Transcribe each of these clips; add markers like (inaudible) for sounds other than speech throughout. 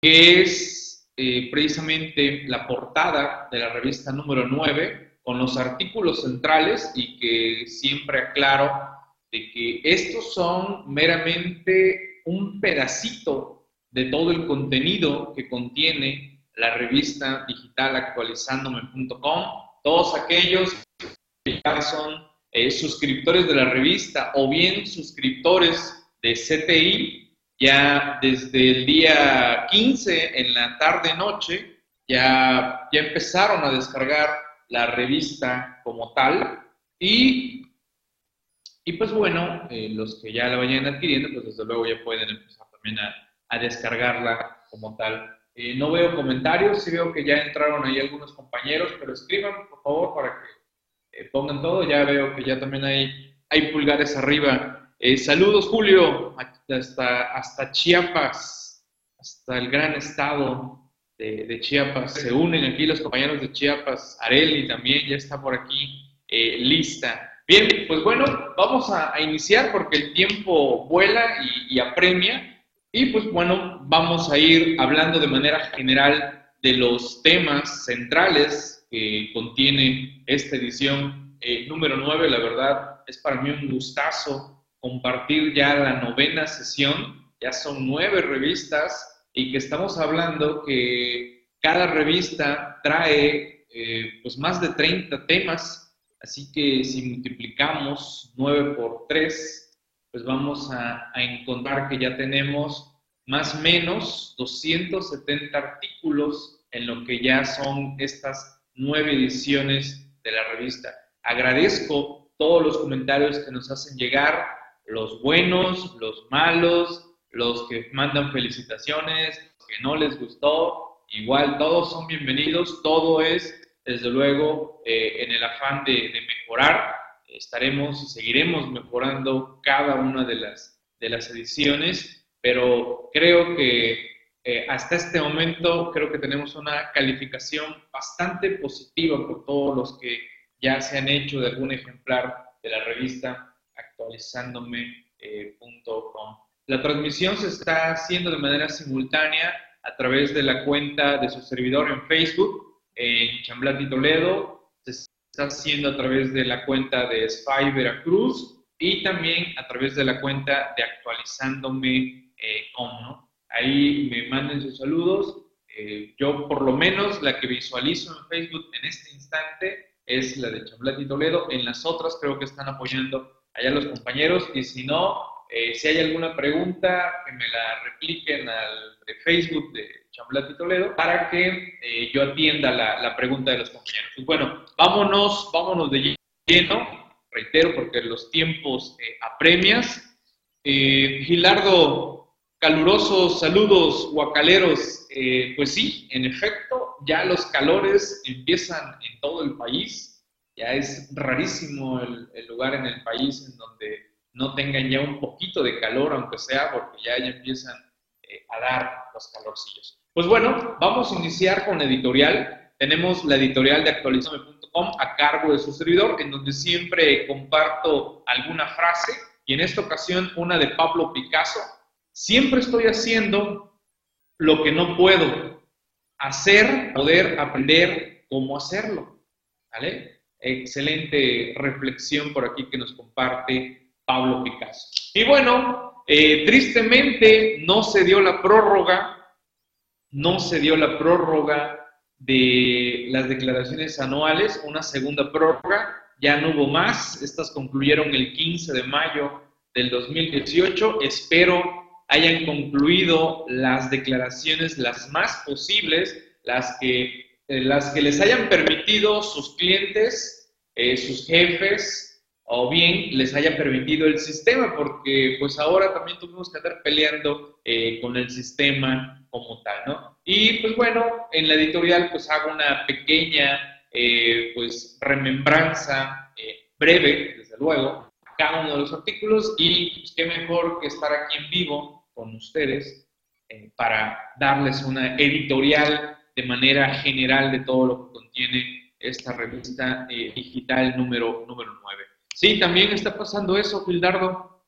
que es eh, precisamente la portada de la revista número 9 con los artículos centrales y que siempre aclaro de que estos son meramente un pedacito de todo el contenido que contiene la revista digital actualizándome.com. Todos aquellos que ya son eh, suscriptores de la revista o bien suscriptores de CTI, ya desde el día 15 en la tarde-noche, ya, ya empezaron a descargar la revista como tal y, y pues bueno, eh, los que ya la vayan adquiriendo, pues desde luego ya pueden empezar también a, descargarla como tal. Eh, no veo comentarios, sí veo que ya entraron ahí algunos compañeros, pero escriban por favor para que eh, pongan todo. Ya veo que ya también hay, hay pulgares arriba. Saludos Julio, hasta, hasta Chiapas, hasta el gran estado de, Chiapas. Se unen aquí los compañeros de Chiapas. Areli también ya está por aquí eh, lista. Bien, pues bueno, vamos a, iniciar porque el tiempo vuela y, apremia. Y pues bueno, vamos a ir hablando de manera general de los temas centrales que contiene esta edición eh, número 9. La verdad, es para mí un gustazo compartir ya la novena sesión. Ya son nueve revistas y que estamos hablando que cada revista trae eh, pues más de 30 temas, así que si multiplicamos 9 por 3, pues vamos a, a encontrar que ya tenemos más o menos 270 artículos en lo que ya son estas nueve ediciones de la revista. Agradezco todos los comentarios que nos hacen llegar, los buenos, los malos, los que mandan felicitaciones, los que no les gustó, igual todos son bienvenidos, todo es desde luego eh, en el afán de, mejorar, estaremos y seguiremos mejorando cada una de las, de las ediciones, pero creo que eh, hasta este momento creo que tenemos una calificación bastante positiva por todos los que ya se han hecho de algún ejemplar de la revista actualizándome.com. Eh, la transmisión se está haciendo de manera simultánea a través de la cuenta de su servidor en Facebook, en Chamblati Toledo, se está haciendo a través de la cuenta de Spy Veracruz y también a través de la cuenta de actualizándome eh, Ahí me manden sus saludos. Eh, yo por lo menos la que visualizo en Facebook en este instante es la de Chamblati Toledo. En las otras creo que están apoyando allá los compañeros y si no, eh, si hay alguna pregunta, que me la repliquen al de Facebook de Chamblati Toledo para que eh, yo atienda la, pregunta de los compañeros. Y bueno, vámonos, vámonos de lleno, reitero, porque los tiempos eh, apremias. Gilardo, calurosos saludos, guacaleros. pues sí, en efecto, ya los calores empiezan en todo el país. Ya es rarísimo el lugar en el país en donde no tengan ya un poquito de calor, aunque sea, porque ya, ya empiezan eh, a dar los calorcillos. Pues bueno, vamos a iniciar con la editorial. Tenemos la editorial de actualizame.com a cargo de su servidor, en donde siempre comparto alguna frase, y en esta ocasión una de Pablo Picasso. Siempre estoy haciendo lo que no puedo hacer, poder aprender cómo hacerlo. ¿Vale? Excelente reflexión por aquí que nos comparte Pablo Picasso. Y bueno, eh, tristemente no se dio la prórroga, no se dio la prórroga de las declaraciones anuales, una segunda prórroga, ya no hubo más, estas concluyeron el 15 de mayo del 2018, espero hayan concluido las declaraciones las más posibles, las que, eh, las que les hayan permitido sus clientes, eh, sus jefes, o bien les haya permitido el sistema, porque pues ahora también tuvimos que andar peleando eh, con el sistema como tal, ¿no? Y pues bueno, en la editorial pues hago una pequeña eh, pues remembranza eh, breve, desde luego, cada uno de los artículos y pues, qué mejor que estar aquí en vivo con ustedes para darles una editorial de manera general de todo lo que contiene esta revista digital número, número 9. Sí, también está pasando eso, Gildardo,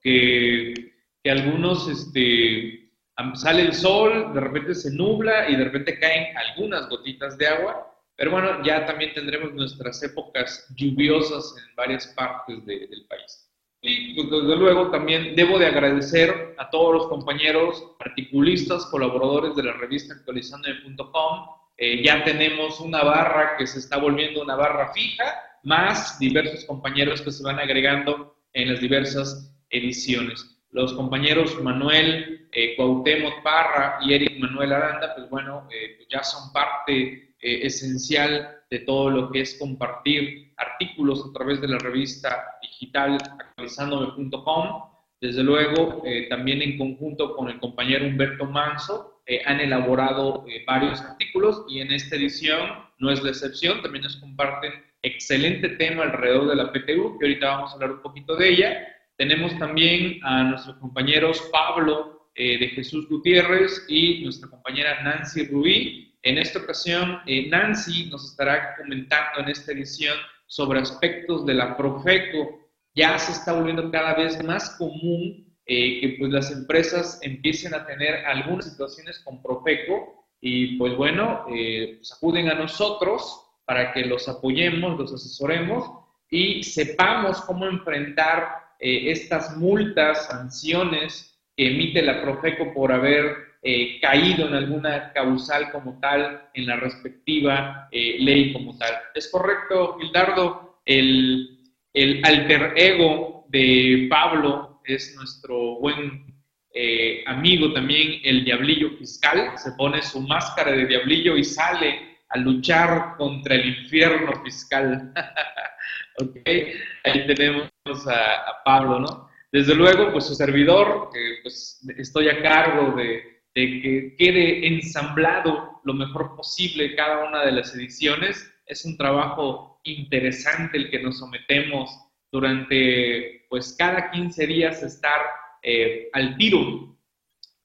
que, que algunos este, sale el sol, de repente se nubla y de repente caen algunas gotitas de agua, pero bueno, ya también tendremos nuestras épocas lluviosas en varias partes del país. Y pues, desde luego también debo de agradecer a todos los compañeros articulistas, colaboradores de la revista actualizando.com. Eh, ya tenemos una barra que se está volviendo una barra fija, más diversos compañeros que se van agregando en las diversas ediciones. Los compañeros Manuel eh, Cuauhtémoc Parra y Eric Manuel Aranda, pues bueno, eh, pues ya son parte eh, esencial de todo lo que es compartir artículos a través de la revista digital actualizandome.com. Desde luego, eh, también en conjunto con el compañero Humberto Manso, eh, han elaborado varios artículos y en esta edición no es la excepción, también nos comparten excelente tema alrededor de la PTU, que ahorita vamos a hablar un poquito de ella. Tenemos también a nuestros compañeros Pablo de Jesús Gutiérrez y nuestra compañera Nancy Rubí, en esta ocasión, eh, Nancy nos estará comentando en esta edición sobre aspectos de la Profeco. Ya se está volviendo cada vez más común eh, que pues, las empresas empiecen a tener algunas situaciones con Profeco y pues bueno, eh, pues, acuden a nosotros para que los apoyemos, los asesoremos y sepamos cómo enfrentar estas multas, sanciones que emite la Profeco por haber eh, caído en alguna causal como tal, en la respectiva eh, ley como tal. ¿Es correcto, Gildardo? El, el alter ego de Pablo es nuestro buen eh, amigo también, el diablillo fiscal, se pone su máscara de diablillo y sale a luchar contra el infierno fiscal. (laughs) ahí tenemos a, a, Pablo, ¿no? Desde luego, pues su servidor, pues estoy a cargo de, de que quede ensamblado lo mejor posible cada una de las ediciones. Es un trabajo interesante el que nos sometemos durante, pues cada 15 días estar eh, al tiro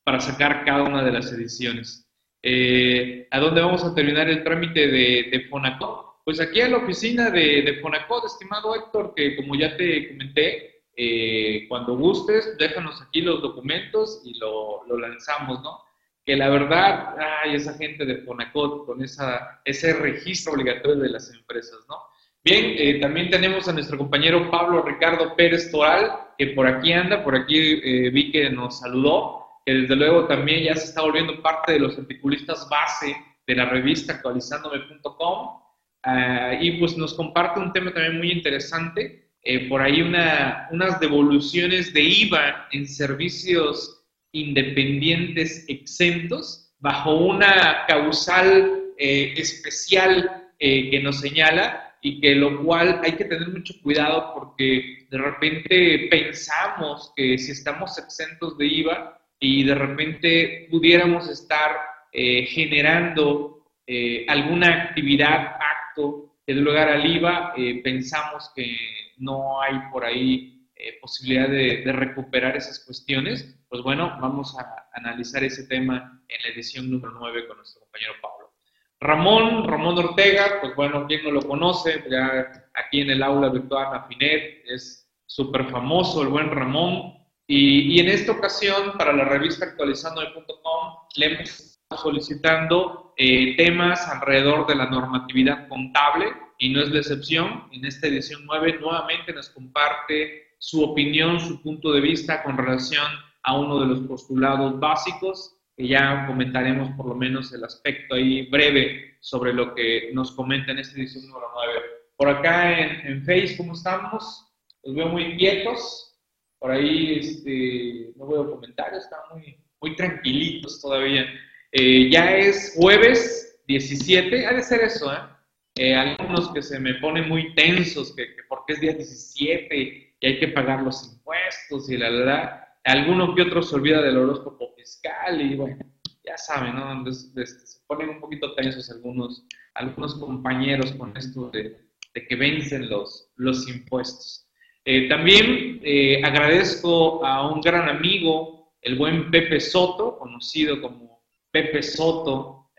para sacar cada una de las ediciones. Eh, ¿A dónde vamos a terminar el trámite de, de Fonacot? Pues aquí a la oficina de, de Fonacot, estimado Héctor, que como ya te comenté, eh, cuando gustes, déjanos aquí los documentos y lo, lo, lanzamos, ¿no? Que la verdad, ay, esa gente de Fonacot con esa, ese registro obligatorio de las empresas, ¿no? Bien, eh, también tenemos a nuestro compañero Pablo Ricardo Pérez Toral, que por aquí anda, por aquí eh, vi que nos saludó, que desde luego también ya se está volviendo parte de los articulistas base de la revista actualizandome.com, ah, y pues nos comparte un tema también muy interesante, eh, por ahí unas devoluciones de IVA en servicios independientes exentos bajo una causal especial que nos señala y que lo cual hay que tener mucho cuidado porque de repente pensamos que si estamos exentos de IVA y de repente pudiéramos estar generando alguna actividad, acto que dé lugar al IVA, pensamos que no hay por ahí eh, posibilidad de, recuperar esas cuestiones, pues bueno, vamos a analizar ese tema en la edición número 9 con nuestro compañero Pablo. Ramón, Ramón Ortega, pues bueno, quien no lo conoce, ya aquí en el aula virtual Afinet, es súper famoso el buen Ramón, y, y, en esta ocasión, para la revista actualizando.com, le hemos estado solicitando eh, temas alrededor de la normatividad contable, y no es la excepción. En esta edición 9 nuevamente nos comparte su opinión, su punto de vista con relación a uno de los postulados básicos, que ya comentaremos por lo menos el aspecto ahí breve sobre lo que nos comenta en esta edición número 9. Por acá en, en Face, ¿cómo estamos? Los veo muy quietos. Por ahí este, no veo comentarios, están muy, muy tranquilitos todavía. Eh, ya es jueves 17, ha de ser eso, ¿eh? Eh, algunos que se me ponen muy tensos, que, porque es día 17 y hay que pagar los impuestos y la verdad, alguno que otro se olvida del horóscopo fiscal y bueno, ya saben, ¿no? se ponen un poquito tensos algunos, algunos compañeros con esto de, que vencen los, los impuestos. Eh, también eh, agradezco a un gran amigo, el buen Pepe Soto, conocido como Pepe Soto,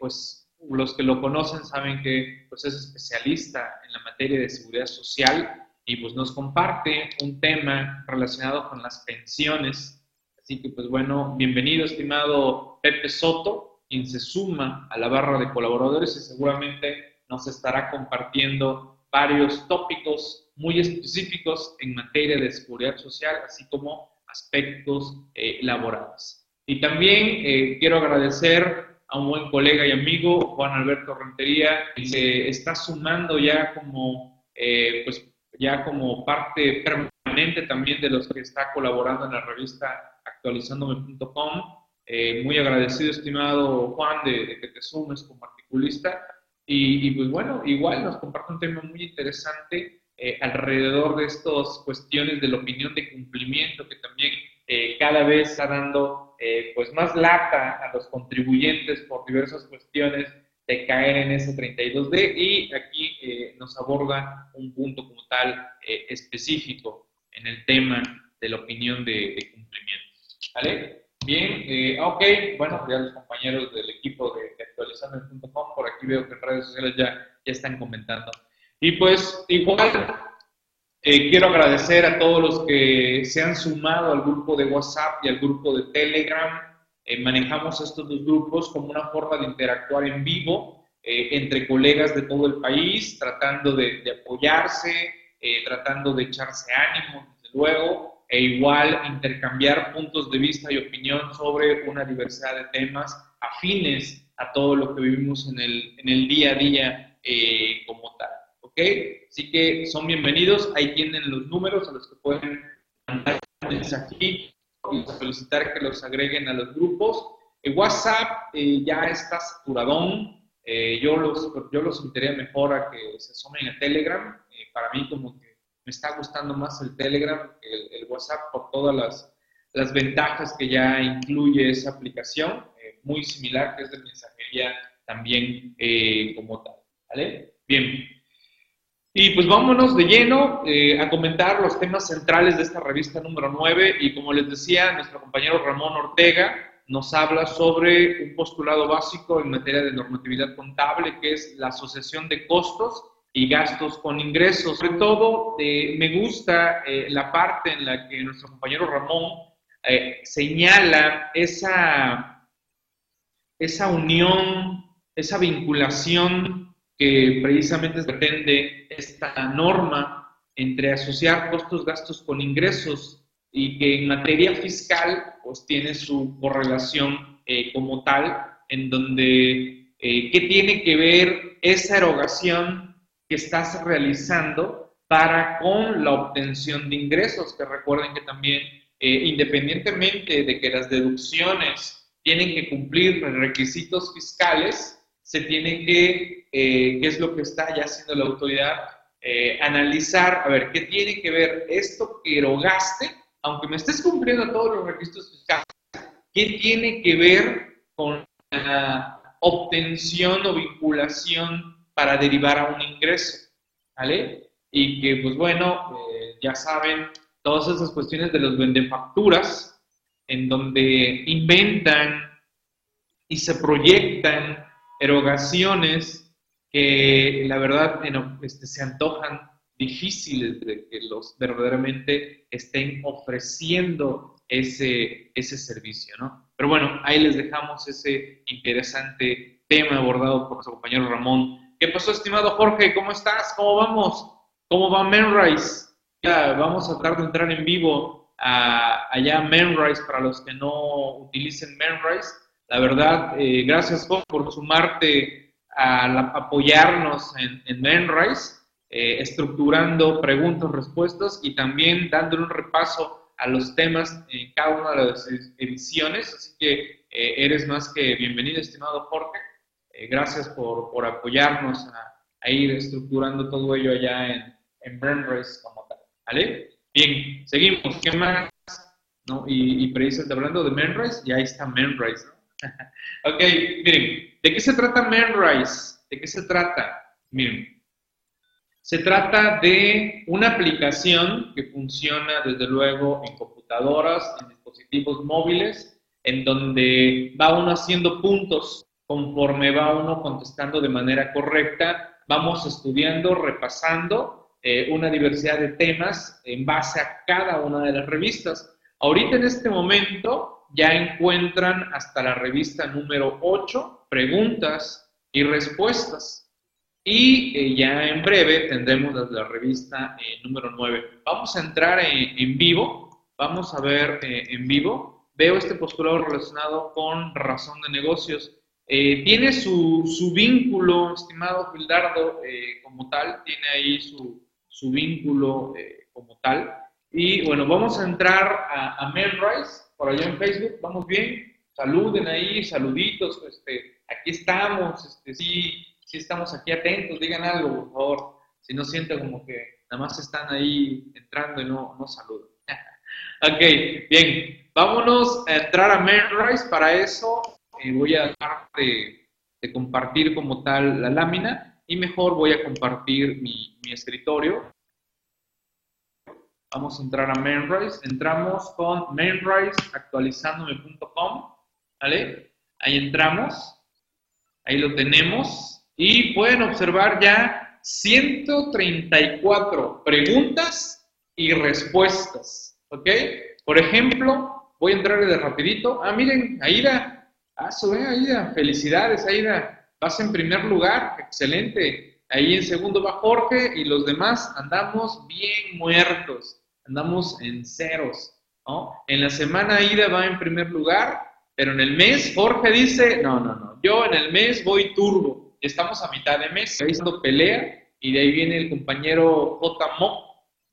pues los que lo conocen saben que pues, es especialista en la materia de seguridad social y pues nos comparte un tema relacionado con las pensiones, Así que, pues bueno, bienvenido, estimado Pepe Soto, quien se suma a la barra de colaboradores y seguramente nos estará compartiendo varios tópicos muy específicos en materia de seguridad social, así como aspectos eh, laborales. Y también eh, quiero agradecer a un buen colega y amigo, Juan Alberto Rentería, que se está sumando ya como, eh, pues, ya como parte permanente también de los que está colaborando en la revista actualizandome.com. Eh, muy agradecido, estimado Juan, de, que te sumes como articulista. Y, pues bueno, igual nos comparte un tema muy interesante eh, alrededor de estas cuestiones de la opinión de cumplimiento que también cada vez está dando eh, pues más lata a los contribuyentes por diversas cuestiones de caer en ese 32D y aquí eh, nos aborda un punto como tal eh, específico en el tema de la opinión de, cumplimiento. ¿Vale? Bien, ok, bueno, ya los compañeros del equipo de, de actualizando.com, por aquí veo que en redes sociales ya, ya están comentando. Y pues igual eh, quiero agradecer a todos los que se han sumado al grupo de WhatsApp y al grupo de Telegram. Eh, manejamos estos dos grupos como una forma de interactuar en vivo eh, entre colegas de todo el país, tratando de, apoyarse, tratando de echarse ánimo, desde luego, e igual intercambiar puntos de vista y opinión sobre una diversidad de temas afines a todo lo que vivimos en el, en el día a día como tal. ¿Ok? Así que son bienvenidos. Ahí tienen los números a los que pueden mandar mensaje y solicitar que los agreguen a los grupos. El WhatsApp eh, ya está saturadón. Eh, yo, los, yo los invitaría mejor a que se sumen a Telegram. Eh, para mí como que me está gustando más el Telegram que el, WhatsApp por todas las, las, ventajas que ya incluye esa aplicación, muy similar que es de mensajería también como tal. ¿Vale? Bien. Y pues vámonos de lleno eh, a comentar los temas centrales de esta revista número 9 y como les decía, nuestro compañero Ramón Ortega nos habla sobre un postulado básico en materia de normatividad contable que es la asociación de costos y gastos con ingresos. Sobre todo eh, me gusta eh, la parte en la que nuestro compañero Ramón señala esa, esa unión, esa vinculación que precisamente pretende esta norma entre asociar costos, gastos con ingresos y que en materia fiscal pues tiene su correlación eh, como tal, en donde eh, qué tiene que ver esa erogación que estás realizando para con la obtención de ingresos, que recuerden que también eh, independientemente de que las deducciones tienen que cumplir requisitos fiscales, se tiene que, eh, qué es lo que está ya haciendo la autoridad, eh, analizar, a ver, ¿qué tiene que ver esto que erogaste, aunque me estés cumpliendo todos los requisitos fiscales, qué tiene que ver con la obtención o vinculación para derivar a un ingreso, ¿vale? Y que, pues bueno, eh, ya saben, todas esas cuestiones de los vendefacturas, en donde inventan y se proyectan erogaciones que la verdad este, se antojan difíciles de que los verdaderamente estén ofreciendo ese, ese servicio, ¿no? Pero bueno, ahí les dejamos ese interesante tema abordado por nuestro compañero Ramón. ¿Qué pasó, estimado Jorge? ¿Cómo estás? ¿Cómo vamos? ¿Cómo va Menrise? Ya vamos a tratar de entrar en vivo a, allá a Menrise para los que no utilicen Menrise la verdad, eh, gracias por sumarte a apoyarnos en, en Menrise, eh, estructurando preguntas, respuestas y también dándole un repaso a los temas en cada una de las ediciones. Así que eh, eres más que bienvenido, estimado Jorge. gracias por, por apoyarnos a, ir estructurando todo ello allá en, en Menrise como tal. ¿Vale? Bien, seguimos. ¿Qué más? ¿No? Y, y precisamente hablando de Menrise, ya está Menrise, ok, miren, ¿de qué se trata Menrise? ¿De qué se trata? Miren, se trata de una aplicación que funciona desde luego en computadoras, en dispositivos móviles, en donde va uno haciendo puntos conforme va uno contestando de manera correcta, vamos estudiando, repasando eh, una diversidad de temas en base a cada una de las revistas. Ahorita en este momento ya encuentran hasta la revista número 8, preguntas y respuestas. Y eh, ya en breve tendremos la, revista eh, número 9. Vamos a entrar en, vivo, vamos a ver eh, en vivo. Veo este postulado relacionado con razón de negocios. tiene su, su, vínculo, estimado Gildardo, como tal, tiene ahí su, su vínculo como tal. Y bueno, vamos a entrar a, a Menrise, por allá en Facebook, ¿vamos bien? Saluden ahí, saluditos, este, aquí estamos, este, sí, si estamos aquí atentos, digan algo, por favor. Si no sienten como que nada más están ahí entrando y no, no saludan. (laughs) ok, bien. Vámonos a entrar a Mainrise. Para eso eh, voy a dejar de, compartir como tal la lámina y mejor voy a compartir mi, mi escritorio. Vamos a entrar a Mainrise. Entramos con mainriseactualizandome.com. ¿Vale? Ahí entramos. Ahí lo tenemos. Y pueden observar ya 134 preguntas y respuestas. ¿Ok? Por ejemplo, voy a entrarle de rapidito. Ah, miren, Aida. Ah, sube, Aida. Felicidades, Aida. Vas en primer lugar. Excelente. Ahí en segundo va Jorge y los demás andamos bien muertos. Andamos en ceros. ¿no? En la semana Aida va en primer lugar, pero en el mes Jorge dice, no, no, no, yo en el mes voy turbo estamos a mitad de mes, ahí dando pelea, y de ahí viene el compañero J. Mo,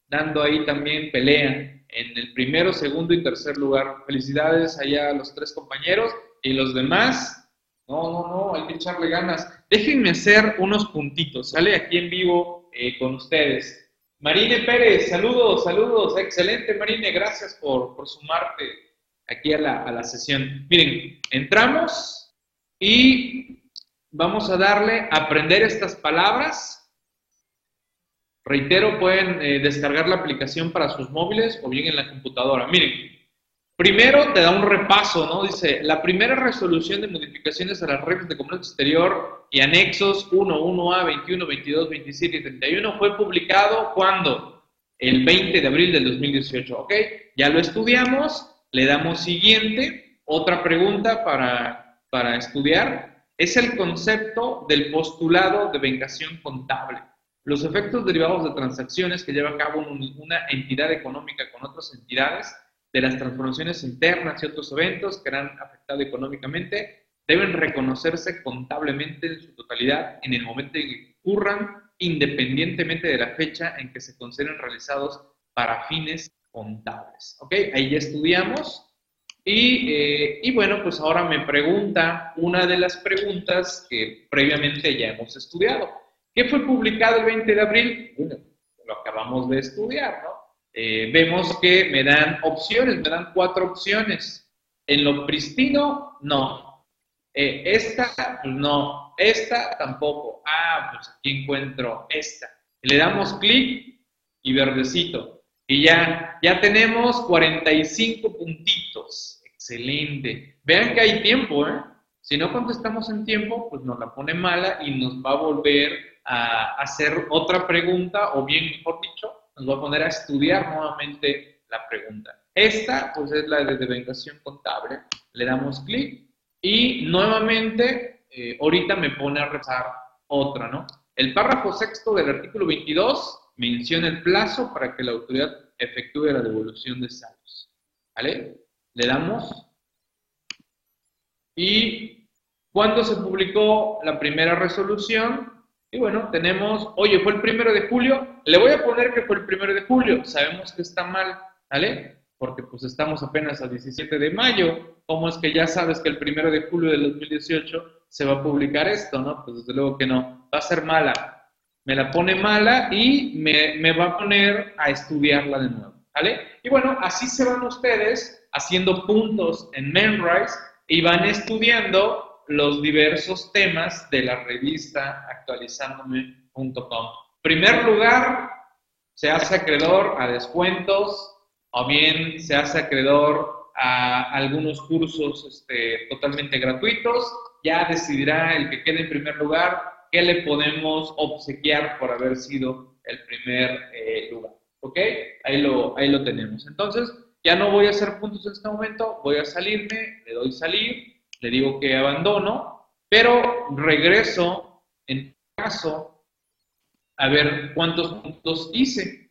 dando ahí también pelea en el primero, segundo y tercer lugar. Felicidades allá a los tres compañeros y los demás. No, no, no, hay que echarle ganas. Déjenme hacer unos puntitos, sale aquí en vivo eh, con ustedes. Marine Pérez, saludos, saludos, excelente Marine, gracias por, por sumarte aquí a la, a la sesión. Miren, entramos y vamos a darle a aprender estas palabras. Reitero, pueden eh, descargar la aplicación para sus móviles o bien en la computadora. Miren, primero te da un repaso, ¿no? Dice, la primera resolución de modificaciones a las reglas de comercio exterior y anexos 1, 1A, 21, 22, 27 y 31 fue publicado cuando? El 20 de abril del 2018, ¿ok? Ya lo estudiamos, le damos siguiente, otra pregunta para, para estudiar es el concepto del postulado de vengación contable. Los efectos derivados de transacciones que lleva a cabo una entidad económica con otras entidades, de las transformaciones internas y otros eventos que han afectado económicamente, deben reconocerse contablemente en su totalidad en el momento en que ocurran, independientemente de la fecha en que se consideren realizados para fines contables. ¿Ok? Ahí ya estudiamos eh, y, bueno, pues ahora me pregunta una de las preguntas que previamente ya hemos estudiado. ¿Qué fue publicado el 20 de abril? Bueno, lo acabamos de estudiar, ¿no? Eh, vemos que me dan opciones, me dan cuatro opciones. En lo pristino, no. Eh, esta, no. Esta tampoco. Ah, pues aquí encuentro esta. Le damos clic y verdecito. Y ya, ya tenemos 45 puntitos. Excelente. Vean que hay tiempo, ¿eh? Si no contestamos en tiempo, pues nos la pone mala y nos va a volver a hacer otra pregunta, o bien, mejor dicho, nos va a poner a estudiar nuevamente la pregunta. Esta, pues es la de devengación contable. Le damos clic y nuevamente, eh, ahorita me pone a rezar otra, ¿no? El párrafo sexto del artículo 22 menciona el plazo para que la autoridad efectúe la devolución de saldos. ¿Vale? Le damos. Y cuando se publicó la primera resolución, y bueno, tenemos, oye, fue el primero de julio, le voy a poner que fue el primero de julio, sabemos que está mal, ¿vale? Porque pues estamos apenas al 17 de mayo, ¿cómo es que ya sabes que el primero de julio del 2018 se va a publicar esto, no? Pues desde luego que no, va a ser mala, me la pone mala y me, va a poner a estudiarla de nuevo, ¿vale? Y bueno, así se van ustedes haciendo puntos en Memrise y van estudiando los diversos temas de la revista actualizándome.com. Primer lugar, se hace acreedor a descuentos o bien se hace acreedor a algunos cursos este, totalmente gratuitos. Ya decidirá el que quede en primer lugar ¿qué le podemos obsequiar por haber sido el primer eh, lugar? ¿Ok? Ahí lo, ahí lo tenemos. Entonces, ya no voy a hacer puntos en este momento, voy a salirme, le doy salir, le digo que abandono, pero regreso en caso a ver cuántos puntos hice.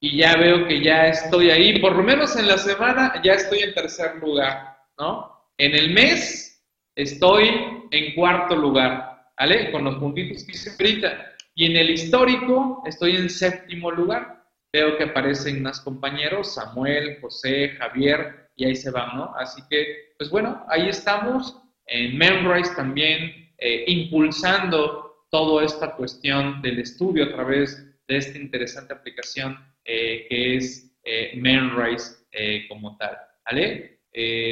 Y ya veo que ya estoy ahí, por lo menos en la semana ya estoy en tercer lugar, ¿no? En el mes estoy en cuarto lugar, ¿vale? Con los puntitos que hice ahorita. Y en el histórico estoy en séptimo lugar. Veo que aparecen más compañeros, Samuel, José, Javier, y ahí se van, ¿no? Así que, pues bueno, ahí estamos en Memrise también eh, impulsando toda esta cuestión del estudio a través de esta interesante aplicación eh, que es eh, Memrise eh, como tal. ¿Vale?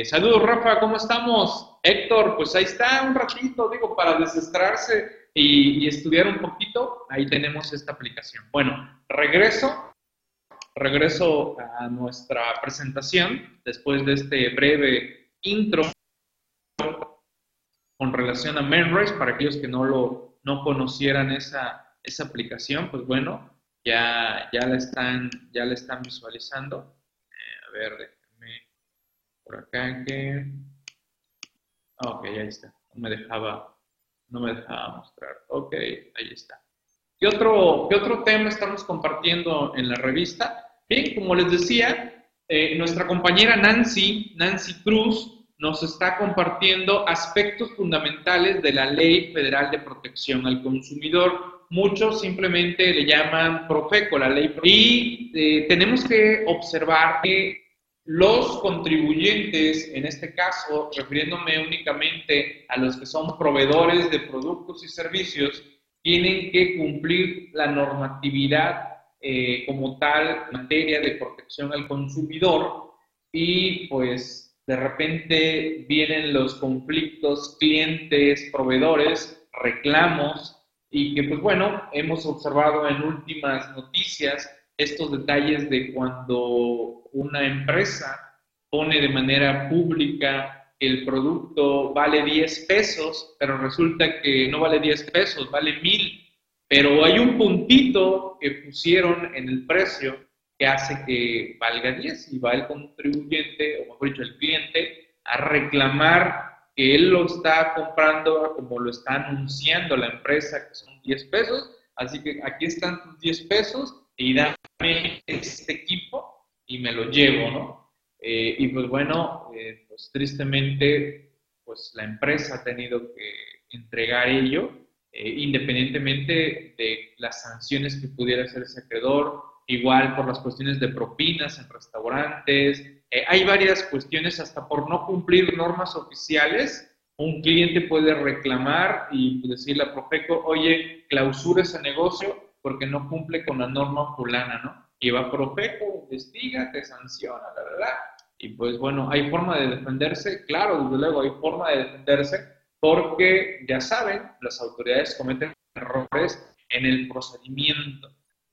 saludos, Rafa, ¿cómo estamos? Héctor, pues ahí está un ratito, digo, para desestrarse y, estudiar un poquito, ahí tenemos esta aplicación. Bueno, regreso, regreso a nuestra presentación después de este breve intro con relación a Memrise, para aquellos que no, lo, no conocieran esa, esa aplicación, pues bueno, ya, ya, la, están, ya la están visualizando. Eh, a ver, déjenme por acá que... Ok, ahí está. No me dejaba no me dejaba mostrar. Ok, ahí está. ¿Qué otro, ¿Qué otro tema estamos compartiendo en la revista? Bien, como les decía, eh, nuestra compañera Nancy, Nancy Cruz, nos está compartiendo aspectos fundamentales de la Ley Federal de Protección al Consumidor. Muchos simplemente le llaman Profeco, la ley. Y eh, tenemos que observar que los contribuyentes, en este caso, refiriéndome únicamente a los que son proveedores de productos y servicios, tienen que cumplir la normatividad eh, como tal materia de protección al consumidor y pues de repente vienen los conflictos clientes, proveedores, reclamos y que pues bueno, hemos observado en últimas noticias estos detalles de cuando una empresa pone de manera pública el producto vale 10 pesos, pero resulta que no vale 10 pesos, vale 1000. Pero hay un puntito que pusieron en el precio que hace que valga 10 y va el contribuyente, o mejor dicho, el cliente, a reclamar que él lo está comprando como lo está anunciando la empresa, que son 10 pesos. Así que aquí están tus 10 pesos y dame este equipo y me lo llevo, ¿no? Eh, y pues bueno, eh, pues tristemente, pues la empresa ha tenido que entregar ello, eh, independientemente de las sanciones que pudiera hacer ese acreedor, igual por las cuestiones de propinas en restaurantes, hay varias cuestiones hasta por no cumplir normas oficiales, un cliente puede reclamar y decirle a Profeco, oye, clausura ese negocio porque no cumple con la norma fulana, ¿no? Y va Profeco, investiga, te sanciona, la verdad. Y pues bueno, ¿hay forma de defenderse? Claro, desde luego hay forma de defenderse porque ya saben, las autoridades cometen errores en el procedimiento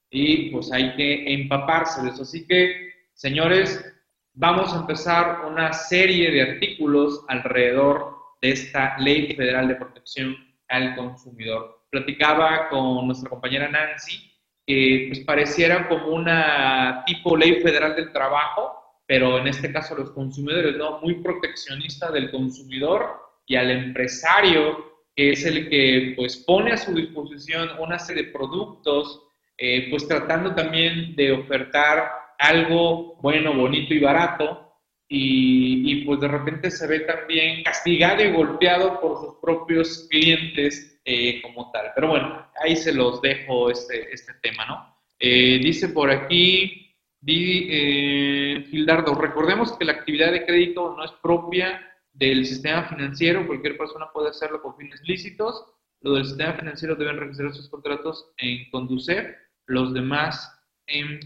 y pues hay que empaparse de eso. Así que, señores, vamos a empezar una serie de artículos alrededor de esta Ley Federal de Protección al Consumidor platicaba con nuestra compañera Nancy, que pues pareciera como una tipo ley federal del trabajo, pero en este caso los consumidores, ¿no? Muy proteccionista del consumidor y al empresario, que es el que pues pone a su disposición una serie de productos, eh, pues tratando también de ofertar algo bueno, bonito y barato, y, y, pues de repente se ve también castigado y golpeado por sus propios clientes eh, como tal. Pero bueno, ahí se los dejo este, este tema, ¿no? Eh, dice por aquí, di, eh, Gildardo, recordemos que la actividad de crédito no es propia del sistema financiero, cualquier persona puede hacerlo con fines lícitos, lo del sistema financiero deben registrar sus contratos en Conducer, los demás en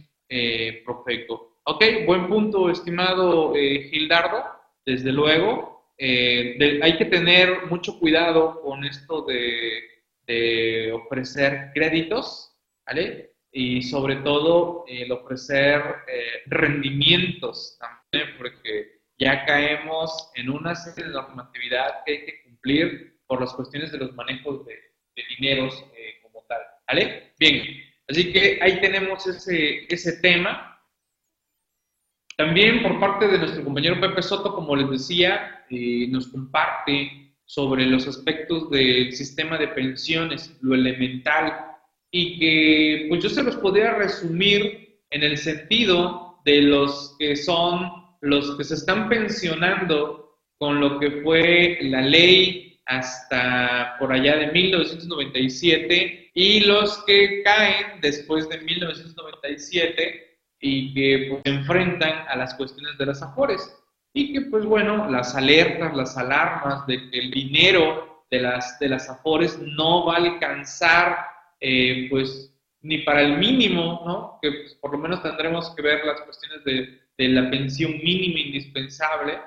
Profeco. Ok, buen punto, estimado Gildardo, desde luego. Eh, hay que tener mucho cuidado con esto de, ofrecer créditos, ¿vale? Y sobre todo el ofrecer eh, rendimientos también, porque ya caemos en una serie de normatividad que hay que cumplir por las cuestiones de los manejos de, dineros eh, como tal, ¿vale? Bien, así que ahí tenemos ese, ese tema. También por parte de nuestro compañero Pepe Soto, como les decía, eh, nos comparte sobre los aspectos del sistema de pensiones, lo elemental, y que pues yo se los podría resumir en el sentido de los que son los que se están pensionando con lo que fue la ley hasta por allá de 1997 y los que caen después de 1997 y que pues, se enfrentan a las cuestiones de las afores y que pues bueno, las alertas, las alarmas de que el dinero de las, de las afores no va a alcanzar eh, pues ni para el mínimo, ¿no? Que pues, por lo menos tendremos que ver las cuestiones de, de la pensión mínima indispensable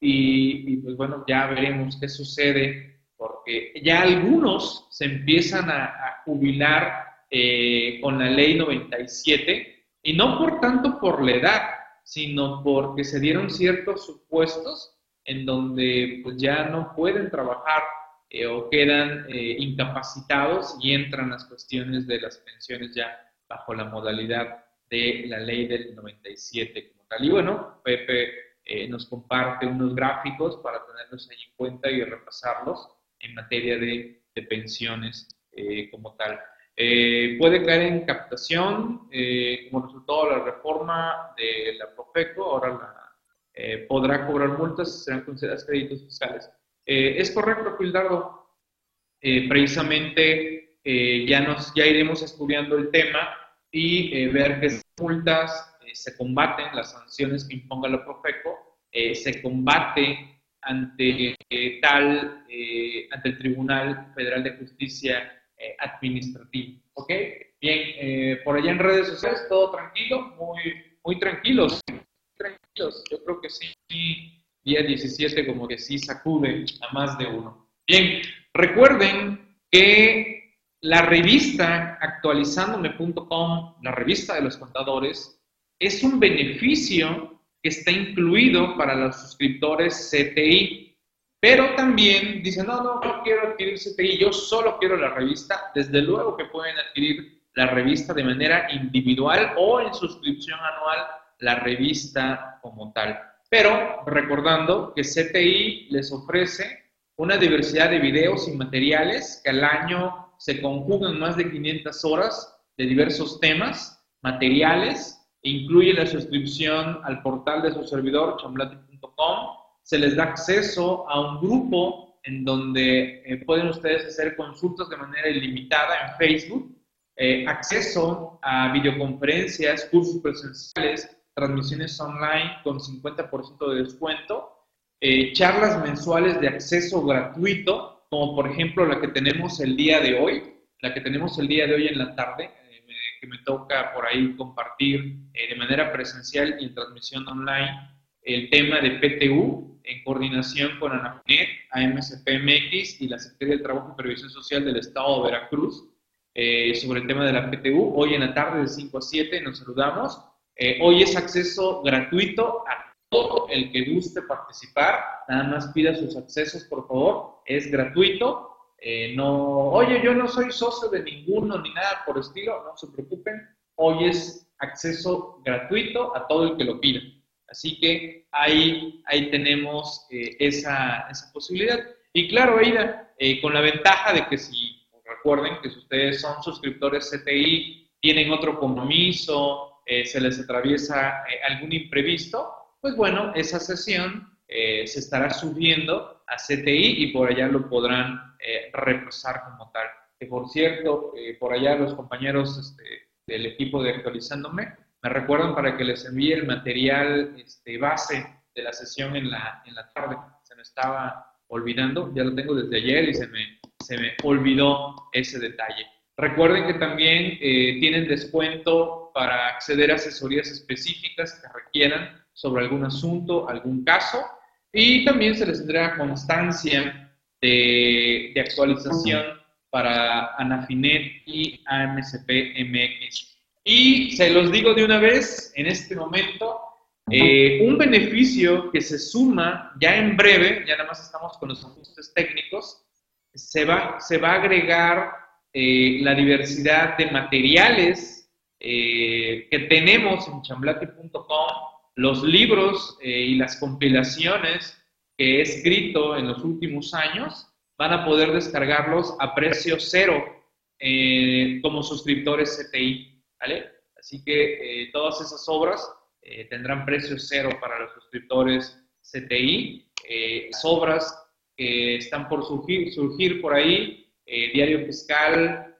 y, pues bueno, ya veremos qué sucede porque ya algunos se empiezan a, jubilar eh, con la ley 97 y no por tanto por la edad, sino porque se dieron ciertos supuestos en donde pues ya no pueden trabajar eh, o quedan eh, incapacitados y entran las cuestiones de las pensiones ya bajo la modalidad de la ley del 97 como. Y bueno, Pepe eh, nos comparte unos gráficos para tenerlos ahí en cuenta y repasarlos en materia de, de pensiones como tal. puede caer en captación como resultado de la reforma de la Profeco, ahora la, podrá cobrar multas, serán consideradas créditos fiscales. Eh, es correcto, Gildardo. Eh, precisamente eh, ya, nos, ya iremos estudiando el tema y ver qué multas se combaten, las sanciones que imponga la Profeco, se combate ante tal, ante el Tribunal Federal de Justicia Administrativo. ¿Ok? Bien, por allá en redes sociales, todo tranquilo, muy, muy tranquilos, tranquilos. Yo creo que sí día 17 como que sí sacude a más de uno. Bien, recuerden que la revista actualizandome.com, la revista de los contadores, es un beneficio que está incluido para los suscriptores CTI, pero también dicen, no, no, no quiero adquirir CTI, yo solo quiero la revista. Desde luego que pueden adquirir la revista de manera individual o en suscripción anual la revista como tal pero recordando que CTI les ofrece una diversidad de videos y materiales que al año se conjugan más de 500 horas de diversos temas, materiales, incluye la suscripción al portal de su servidor, chamblati.com, se les da acceso a un grupo en donde eh, pueden ustedes hacer consultas de manera ilimitada en Facebook, eh, acceso a videoconferencias, cursos presenciales, transmisiones online con 50% de descuento, eh, charlas mensuales de acceso gratuito, como por ejemplo la que tenemos el día de hoy, la que tenemos el día de hoy en la tarde, que me toca por ahí compartir eh, de manera presencial y en transmisión online el tema de PTU en coordinación con ANAFNET, AMSPMX y la Secretaría de Trabajo y Previsión Social del Estado de Veracruz sobre el tema de la PTU. Hoy en la tarde de 5 a 7 nos saludamos eh, hoy es acceso gratuito a todo el que guste participar. Nada más pida sus accesos, por favor. Es gratuito. Eh, no, oye, yo no soy socio de ninguno ni nada por estilo. No se preocupen. Hoy es acceso gratuito a todo el que lo pida. Así que ahí, ahí tenemos eh, esa, esa, posibilidad. Y claro, Aida, con la ventaja de que si recuerden que si ustedes son suscriptores CTI, tienen otro compromiso, eh, se les atraviesa eh, algún imprevisto, pues bueno, esa sesión eh, se estará subiendo a CTI y por allá lo podrán repasar como tal. Que por cierto, por allá los compañeros este, del equipo de Actualizándome me recuerdan para que les envíe el material este, base de la sesión en la, en la tarde. Se me estaba olvidando, ya lo tengo desde ayer y se me, se me olvidó ese detalle. Recuerden que también tienen descuento para acceder a asesorías específicas que requieran sobre algún asunto, algún caso, y también se les tendrá constancia de, actualización para Anafinet y AMSP MX. Y se los digo de una vez, en este momento, eh, un beneficio que se suma ya en breve, ya nada más estamos con los ajustes técnicos, se va, se va a agregar eh, la diversidad de materiales eh, que tenemos en chamblati.com los libros eh, y las compilaciones que he escrito en los últimos años, van a poder descargarlos a precio cero eh, como suscriptores CTI, ¿vale? Así que eh, todas esas obras tendrán precio cero para los suscriptores CTI. las obras que están por surgir, por ahí, Diario Fiscal,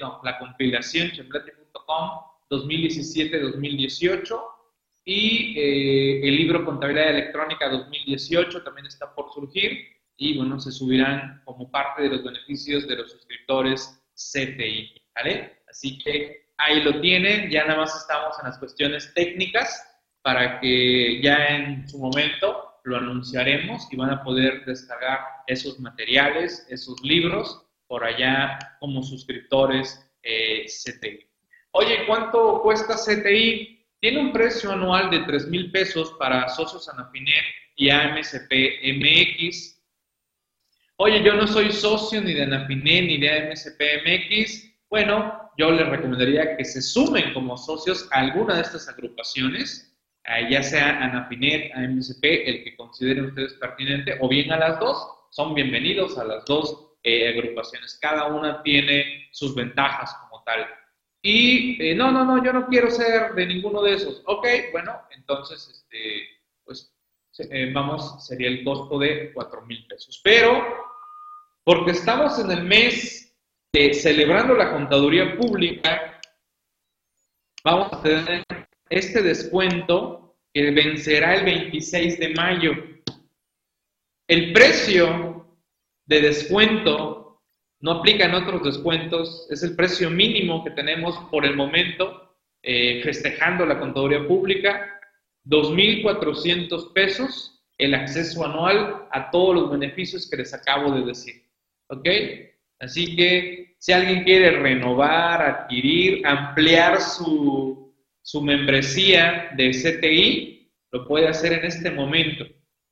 no, la compilación, chemplate.com, 2017-2018, y eh, el libro Contabilidad Electrónica 2018 también está por surgir y bueno, se subirán como parte de los beneficios de los suscriptores CTI, ¿vale? Así que ahí lo tienen, ya nada más estamos en las cuestiones técnicas para que ya en su momento lo anunciaremos y van a poder descargar esos materiales, esos libros por allá como suscriptores eh, CTI. Oye, ¿cuánto cuesta CTI? Tiene un precio anual de 3 mil pesos para socios Anafinet y AMSP MX. Oye, yo no soy socio ni de Anafinet ni de AMSP MX. Bueno, yo les recomendaría que se sumen como socios a alguna de estas agrupaciones, eh, ya sea Anafinet, AMSP, el que consideren ustedes pertinente, o bien a las dos. Son bienvenidos a las dos eh, agrupaciones. Cada una tiene sus ventajas como tal. Y eh, no, no, no, yo no quiero ser de ninguno de esos. Ok, bueno, entonces, este, pues eh, vamos, sería el costo de 4 mil pesos. Pero, porque estamos en el mes de celebrando la contaduría pública, vamos a tener este descuento que vencerá el 26 de mayo. El precio de descuento no aplican otros descuentos, es el precio mínimo que tenemos por el momento, eh, festejando la contaduría pública, 2.400 pesos el acceso anual a todos los beneficios que les acabo de decir. ¿Ok? Así que si alguien quiere renovar, adquirir, ampliar su, su membresía de CTI, lo puede hacer en este momento,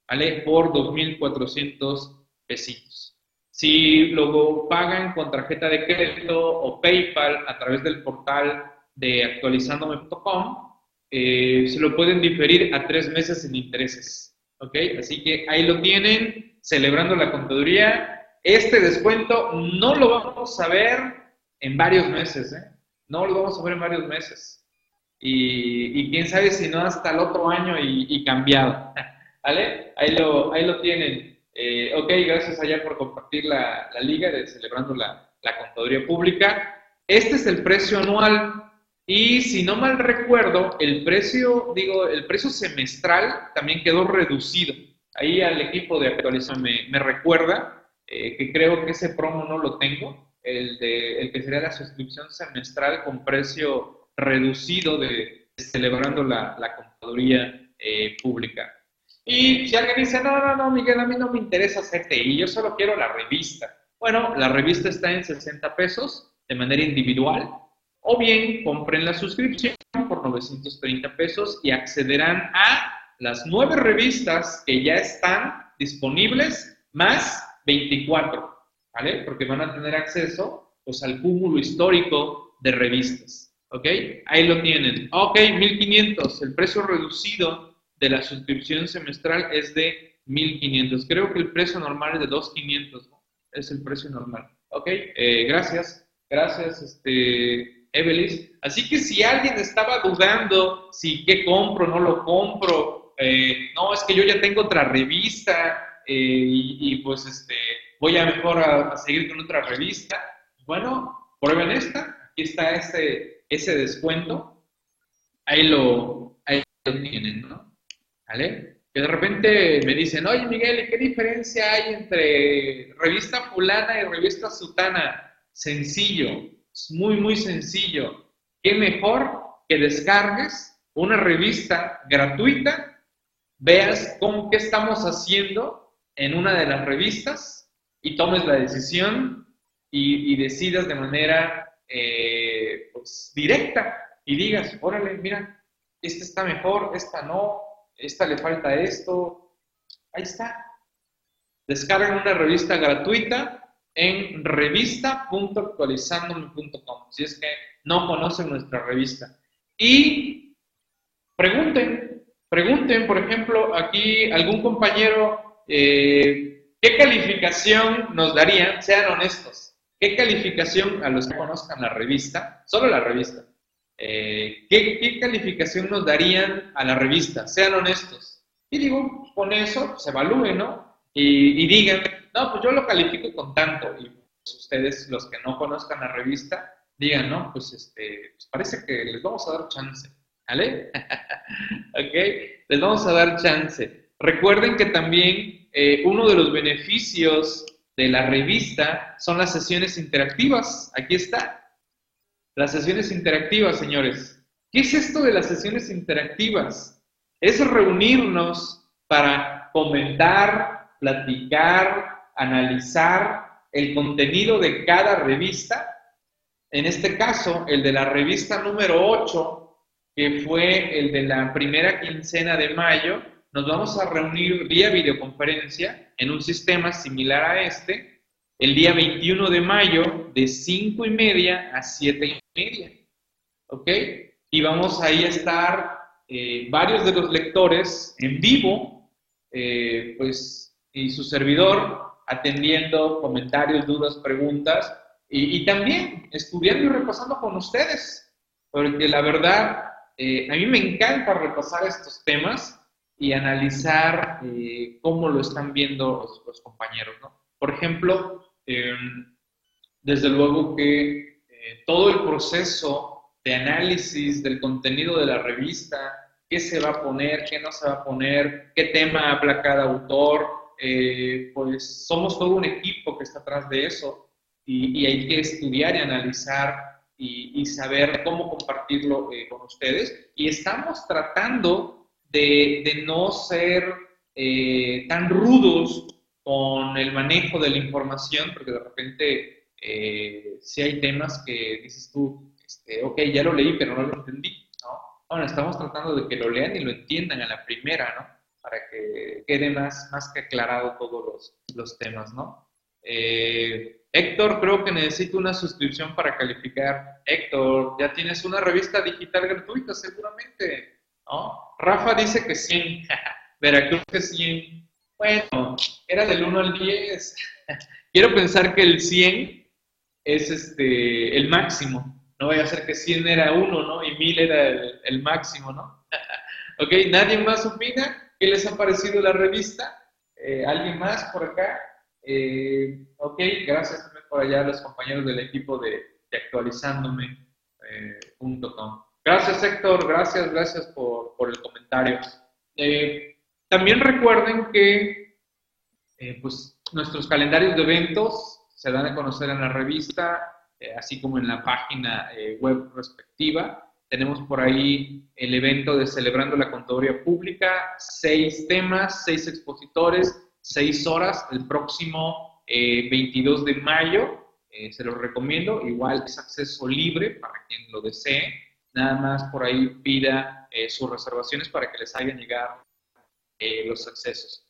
¿vale? Por 2.400 pesitos. Si lo pagan con tarjeta de crédito o PayPal a través del portal de actualizandome.com, eh, se lo pueden diferir a tres meses sin intereses. ¿Ok? Así que ahí lo tienen, celebrando la contaduría. Este descuento no lo vamos a ver en varios meses, ¿eh? No lo vamos a ver en varios meses. Y, quién sabe si no hasta el otro año y, y cambiado. (laughs) ¿Vale? Ahí lo, ahí lo tienen. Eh, ok, gracias allá por compartir la, liga de celebrando la, contaduría pública. Este es el precio anual y si no mal recuerdo, el precio, digo, el precio semestral también quedó reducido. Ahí al equipo de actualización me, recuerda eh, que creo que ese promo no lo tengo, el, de, el que sería la suscripción semestral con precio reducido de, celebrando la, contaduría eh, pública. Y si alguien dice, no, no, no, Miguel, a mí no me interesa CTI, yo solo quiero la revista. Bueno, la revista está en 60 pesos de manera individual. O bien compren la suscripción por 930 pesos y accederán a las nueve revistas que ya están disponibles más 24, ¿vale? Porque van a tener acceso pues, al cúmulo histórico de revistas, ¿ok? Ahí lo tienen. Ok, 1500, el precio reducido de la suscripción semestral es de 1.500. Creo que el precio normal es de 2.500, Es el precio normal. Ok, eh, gracias. Gracias, este, Evelis. Así que si alguien estaba dudando si qué compro, no lo compro, eh, no, es que yo ya tengo otra revista eh, y, pues este, voy a mejor a, seguir con otra revista. Bueno, prueben esta. Aquí está ese, ese descuento. Ahí lo, ahí lo tienen, ¿no? ¿Vale? Que de repente me dicen, oye Miguel, ¿qué diferencia hay entre revista fulana y revista sutana? Sencillo, es muy, muy sencillo. ¿Qué mejor que descargues una revista gratuita, veas cómo qué estamos haciendo en una de las revistas y tomes la decisión y, decidas de manera eh, pues, directa y digas, órale, mira, esta está mejor, esta no, esta le falta esto. Ahí está. Descarguen una revista gratuita en revista.actualizandome.com, si es que no conocen nuestra revista. Y pregunten, pregunten, por ejemplo, aquí algún compañero, eh, ¿qué calificación nos darían? Sean honestos. ¿Qué calificación a los que conozcan la revista? Solo la revista. Eh, ¿qué, calificación nos darían a la revista? Sean honestos. Y digo, con eso se evalúen, ¿no? Y, digan, no, pues yo lo califico con tanto. Y pues, ustedes, los que no conozcan la revista, digan, no, pues este, pues parece que les vamos a dar chance. ¿Vale? (laughs) ¿Ok? Les vamos a dar chance. Recuerden que también eh, uno de los beneficios de la revista son las sesiones interactivas. Aquí está. Las sesiones interactivas, señores. ¿Qué es esto de las sesiones interactivas? Es reunirnos para comentar, platicar, analizar el contenido de cada revista. En este caso, el de la revista número 8, que fue el de la primera quincena de mayo, nos vamos a reunir vía videoconferencia en un sistema similar a este, el día 21 de mayo de 5 y media a 7 y media. ¿Ok? Y vamos ahí a estar eh, varios de los lectores en vivo, eh, pues, y su servidor atendiendo comentarios, dudas, preguntas, y, y también estudiando y repasando con ustedes, porque la verdad eh, a mí me encanta repasar estos temas y analizar eh, cómo lo están viendo los, compañeros. ¿no? Por ejemplo, em, desde luego que eh, todo el proceso de análisis del contenido de la revista, qué se va a poner, qué no se va a poner, qué tema habla cada autor, pues somos todo un equipo que está atrás de eso y, y hay que estudiar y analizar y, saber cómo compartirlo eh, con ustedes. Y estamos tratando de, no ser eh, tan rudos con el manejo de la información, porque de repente eh, si hay temas que dices tú, este, ok, ya lo leí, pero no lo entendí, ¿no? Bueno, estamos tratando de que lo lean y lo entiendan a la primera, ¿no? Para que quede más, más que aclarado todos los, los temas, ¿no? Eh, Héctor, creo que necesito una suscripción para calificar. Héctor, ya tienes una revista digital gratuita, seguramente. ¿no? Rafa dice que 100. (laughs) Veracruz que 100. Bueno, era del 1 al 10. Quiero pensar que el 100 es este, el máximo. No vaya a ser que 100 era 1, ¿no? Y 1000 era el, máximo, ¿no? (laughs) ok, ¿nadie más opina? ¿Qué les ha parecido la revista? Eh, ¿Alguien más por acá? Eh, ok, gracias también por allá a los compañeros del equipo de, actualizándome.com. Eh, gracias Héctor, gracias, gracias por, el comentario. Eh, también recuerden que pues, nuestros calendarios de eventos se dan a conocer en la revista, así como en la página web respectiva. Tenemos por ahí el evento de Celebrando la Contaduría Pública, seis temas, seis expositores, seis horas el próximo 22 eh, de mayo. Eh, se los recomiendo. Igual es acceso libre para quien lo desee. Nada más por ahí pida eh, sus reservaciones para que les hagan llegar los accesos.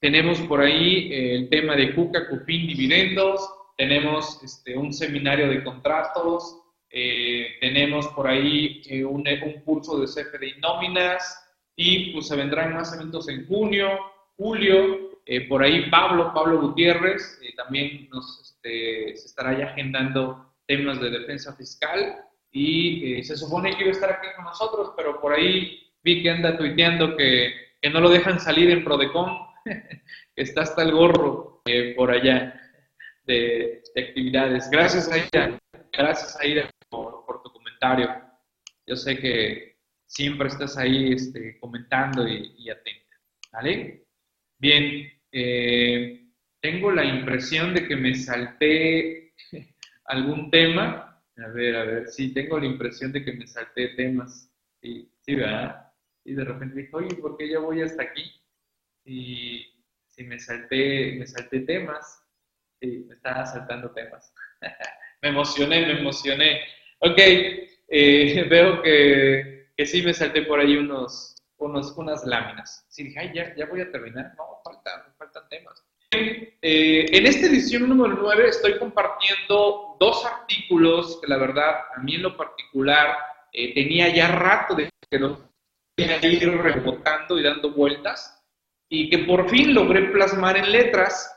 Tenemos por ahí el tema de CUCA, CUFIN, dividendos. Tenemos este, un seminario de contratos. tenemos por ahí un, un curso de CFD y nóminas. Y pues se vendrán más eventos en junio, julio, eh, por ahí Pablo, Pablo Gutiérrez, eh, también nos este, se estará ya agendando temas de defensa fiscal y eh, se supone que iba a estar aquí con nosotros, pero por ahí vi que anda tuiteando que, que no lo dejan salir en Prodecon, (laughs) que está hasta el gorro por allá de, actividades. Gracias, Aida. Gracias, Aida, por, por, tu comentario. Yo sé que siempre estás ahí este, comentando y, y atenta. ¿Vale? Bien, eh, tengo la impresión de que me salté (laughs) algún tema. A ver, a ver, sí, tengo la impresión de que me salté temas. Sí, sí, ¿verdad? Y de repente dije, oye, ¿por qué yo voy hasta aquí? Y si me salté, me salté temas. Sí, me estaba saltando temas. (laughs) me emocioné, me emocioné. Ok, eh, (laughs) veo que, que sí me salté por ahí unos, unos, unas láminas. Sí, dije, ay, ya, ya voy a terminar. No, faltan, faltan temas. Eh, en esta edición número 9 estoy compartiendo dos artículos que la verdad a mí en lo particular eh, tenía ya rato de que los ir rebotando y dando vueltas y que por fin logré plasmar en letras.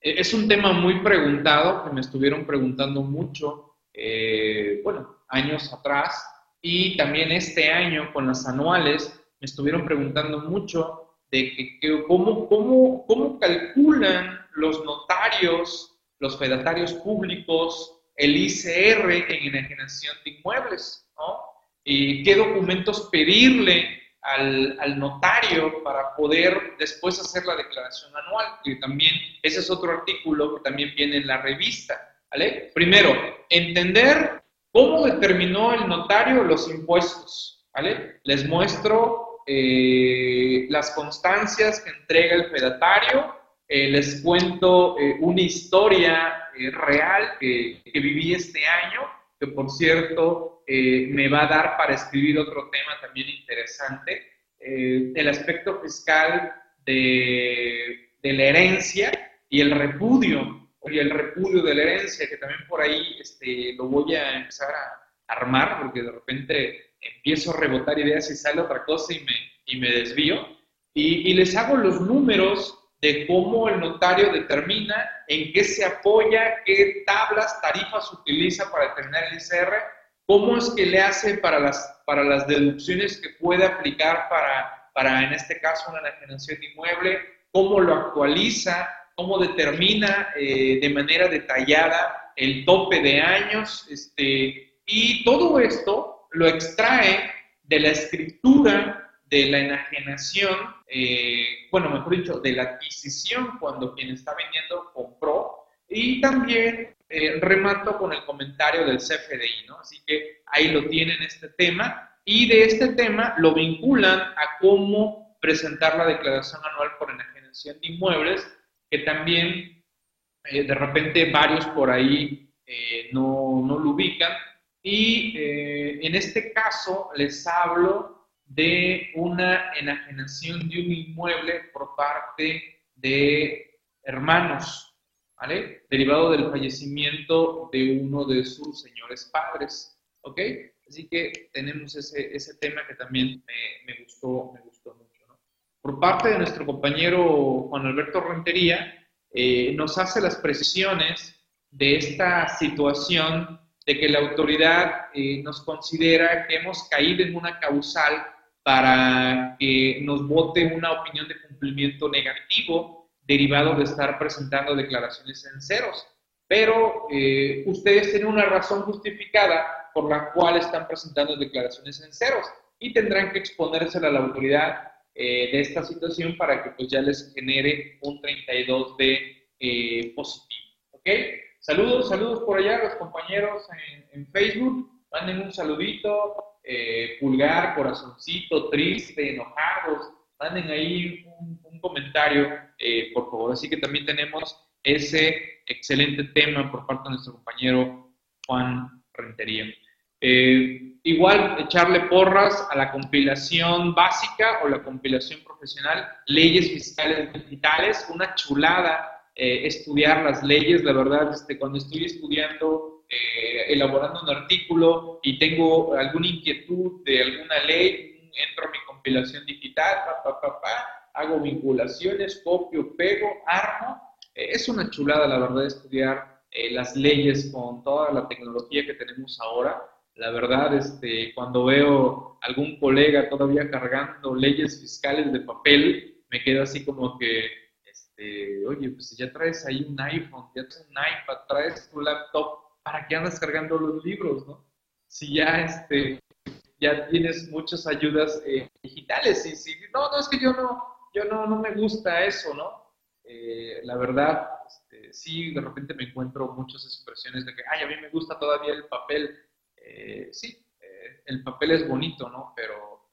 E, es un tema muy preguntado, que me estuvieron preguntando mucho, eh, bueno, años atrás, y también este año con las anuales me estuvieron preguntando mucho de que, cómo, cómo, cómo calculan los notarios, los fedatarios públicos, el ICR en enajenación de inmuebles, ¿no? Y qué documentos pedirle al, al, notario para poder después hacer la declaración anual, que también ese es otro artículo que también viene en la revista, ¿vale? Primero, entender cómo determinó el notario los impuestos, ¿vale? Les muestro eh, las constancias que entrega el fedatario, eh, les cuento eh, una historia real que, que, viví este año, que por cierto me va a dar para escribir otro tema también interesante, el aspecto fiscal de, de, la herencia y el repudio, y el repudio de la herencia, que también por ahí este, lo voy a empezar a armar, porque de repente empiezo a rebotar ideas y sale otra cosa y me, y me desvío. Y, y, les hago los números de cómo el notario determina en qué se apoya, qué tablas, tarifas utiliza para determinar el ICR, cómo es que le hace para las, para las deducciones que puede aplicar para, para, en este caso, una enajenación de inmueble, cómo lo actualiza, cómo determina eh, de manera detallada el tope de años, este, y todo esto lo extrae de la escritura de la enajenación, eh, bueno, mejor dicho, de la adquisición cuando quien está vendiendo compró, y también eh, remato con el comentario del CFDI, ¿no? Así que ahí lo tienen este tema, y de este tema lo vinculan a cómo presentar la declaración anual por enajenación de inmuebles, que también eh, de repente varios por ahí no, no lo ubican, y eh, en este caso les hablo de una enajenación de un inmueble por parte de hermanos, ¿vale? Derivado del fallecimiento de uno de sus señores padres, ¿ok? Así que tenemos ese, ese tema que también me, me, gustó, me gustó mucho, ¿no? Por parte de nuestro compañero Juan Alberto Rentería, eh, nos hace las precisiones de esta situación de que la autoridad eh, nos considera que hemos caído en una causal para que nos vote una opinión de cumplimiento negativo derivado de estar presentando declaraciones en ceros. Pero eh, ustedes tienen una razón justificada por la cual están presentando declaraciones en ceros y tendrán que exponérsela a la autoridad eh, de esta situación para que pues ya les genere un 32D positivo. ¿Ok? Saludos, saludos por allá los compañeros en, Facebook. Manden un saludito, eh, pulgar, corazoncito, triste, enojados. Manden ahí un, comentario, eh, por favor. Así que también tenemos ese excelente tema por parte de nuestro compañero Juan Rentería. Eh, igual, echarle porras a la compilación básica o la compilación profesional, leyes fiscales digitales, una chulada estudiar las leyes. La verdad, este, cuando estoy estudiando, eh, elaborando un artículo y tengo alguna inquietud de alguna ley, entro a mi compilación digital, pa, hago vinculaciones, copio, pego, armo. Eh, es una chulada, la verdad, estudiar las leyes con toda la tecnología que tenemos ahora. La verdad, este, cuando veo algún colega todavía cargando leyes fiscales de papel, me quedo así como que este, oye, pues ya traes ahí un iPhone, ya traes un iPad, traes tu laptop, ¿para qué andas cargando los libros, no? Si ya, este, ya tienes muchas ayudas eh, digitales y si, no, no, es que yo no, yo no, no me gusta eso, ¿no? Eh, la verdad, este, sí, de repente me encuentro muchas expresiones de que, ay, a mí me gusta todavía el papel. Eh, sí, el papel es bonito, ¿no? Pero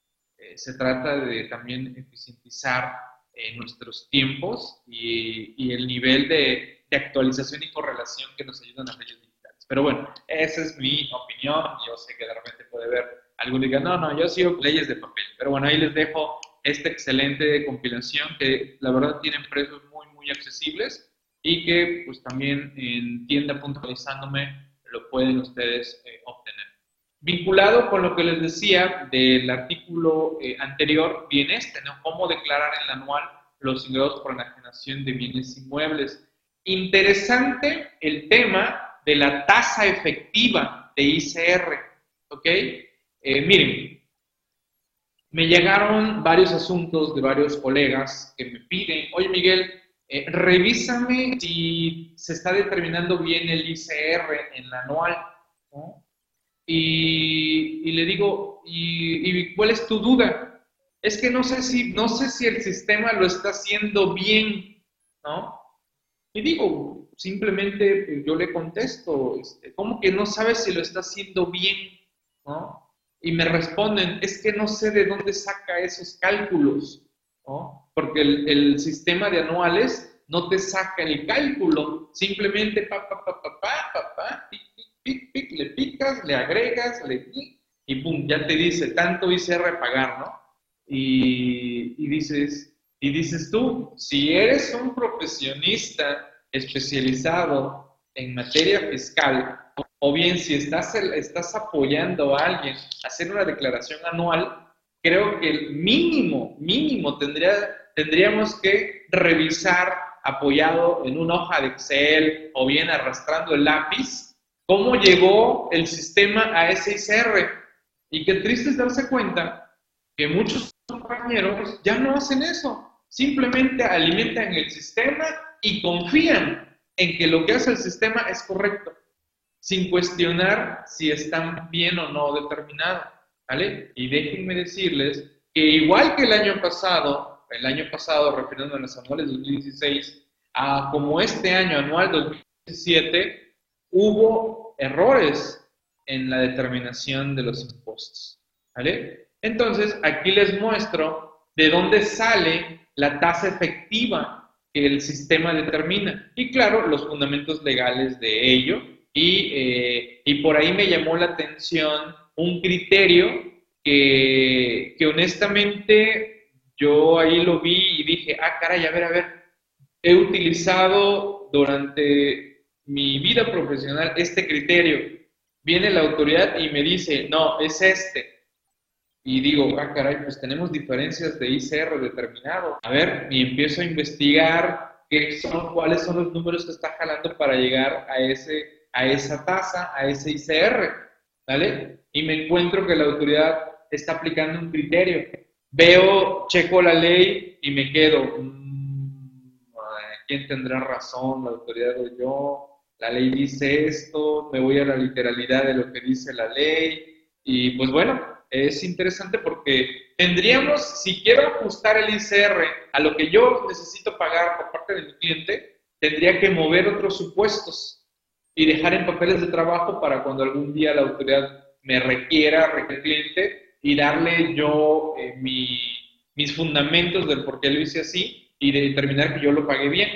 se trata de también eficientizar en nuestros tiempos y, el nivel de, actualización y correlación que nos ayudan las leyes Pero bueno, esa es mi opinión. Yo sé que de repente puede haber alguien que no, no, yo sigo leyes de papel. Pero bueno, ahí les dejo esta excelente compilación que la verdad tienen precios muy, muy accesibles y que pues también en tienda puntualizándome lo pueden ustedes eh, obtener. Vinculado con lo que les decía del artículo eh, anterior, viene este, ¿no? Cómo declarar el anual los ingresos por enajenación de bienes inmuebles. Interesante el tema de la tasa efectiva de ICR, ¿ok? Eh, miren, me llegaron varios asuntos de varios colegas que me piden, oye Miguel, eh, revísame si se está determinando bien el ICR en la anual, ¿no? y, le digo, ¿y, cuál es tu duda? Es que no sé si, no sé si el sistema lo está haciendo bien, ¿no? Y digo, simplemente pues, yo le contesto, este, ¿cómo que no sabes si lo está haciendo bien? ¿no? Y me responden, es que no sé de dónde saca esos cálculos, ¿no? Porque el, el sistema de anuales no te saca el cálculo, simplemente pa, pa, pa, pa, pa, pa, pa le picas, le agregas, le y pum, ya te dice, tanto hice repagar, ¿no? Y, y, dices, y dices tú, si eres un profesionista especializado en materia fiscal, o bien si estás, estás apoyando a alguien a hacer una declaración anual, creo que el mínimo, mínimo tendría, tendríamos que revisar apoyado en una hoja de Excel o bien arrastrando el lápiz cómo llegó el sistema a SICR. Y qué triste es darse cuenta que muchos compañeros ya no hacen eso. Simplemente alimentan el sistema y confían en que lo que hace el sistema es correcto, sin cuestionar si están bien o no determinados. ¿Vale? Y déjenme decirles que igual que el año pasado, el año pasado, refiriendo a los anuales 2016, a como este año anual 2017, hubo errores en la determinación de los impuestos. ¿Vale? Entonces, aquí les muestro de dónde sale la tasa efectiva que el sistema determina. Y claro, los fundamentos legales de ello. Y, eh, y por ahí me llamó la atención un criterio que, que honestamente yo ahí lo vi y dije, ah, caray, a ver, a ver, he utilizado durante mi vida profesional este criterio. Viene la autoridad y me dice, no, es este. Y digo, ah, caray, pues tenemos diferencias de ICR determinado. A ver, y empiezo a investigar qué son, cuáles son los números que está jalando para llegar a, ese, a esa tasa, a ese ICR. ¿Vale? Y me encuentro que la autoridad está aplicando un criterio. Veo, checo la ley y me quedo, mm, ¿quién tendrá razón, la autoridad o yo? la ley dice esto, me voy a la literalidad de lo que dice la ley. Y pues bueno, es interesante porque tendríamos, si quiero ajustar el ICR a lo que yo necesito pagar por parte de mi cliente, tendría que mover otros supuestos y dejar en papeles de trabajo para cuando algún día la autoridad me requiera, requiere cliente, y darle yo eh, mis fundamentos del por qué lo hice así y determinar que yo lo pagué bien.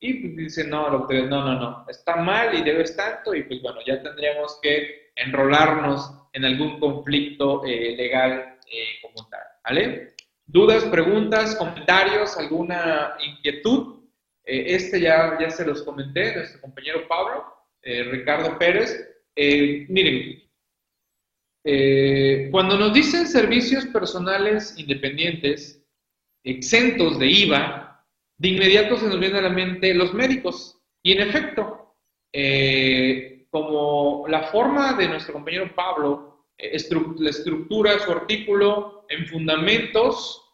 Y pues dice, no, no, no, no, está mal y debes tanto, y pues bueno, ya tendríamos que enrolarnos en algún conflicto eh, legal eh, como tal, ¿vale? ¿Dudas, preguntas, comentarios, alguna inquietud? Eh, este ya, ya se los comenté, nuestro compañero Pablo, Ricardo Pérez. miren, cuando nos dicen servicios personales independientes, exentos de IVA, de inmediato se nos viene a la mente los médicos. Y en efecto, eh, como la forma de nuestro compañero Pablo eh, la estructura su artículo en fundamentos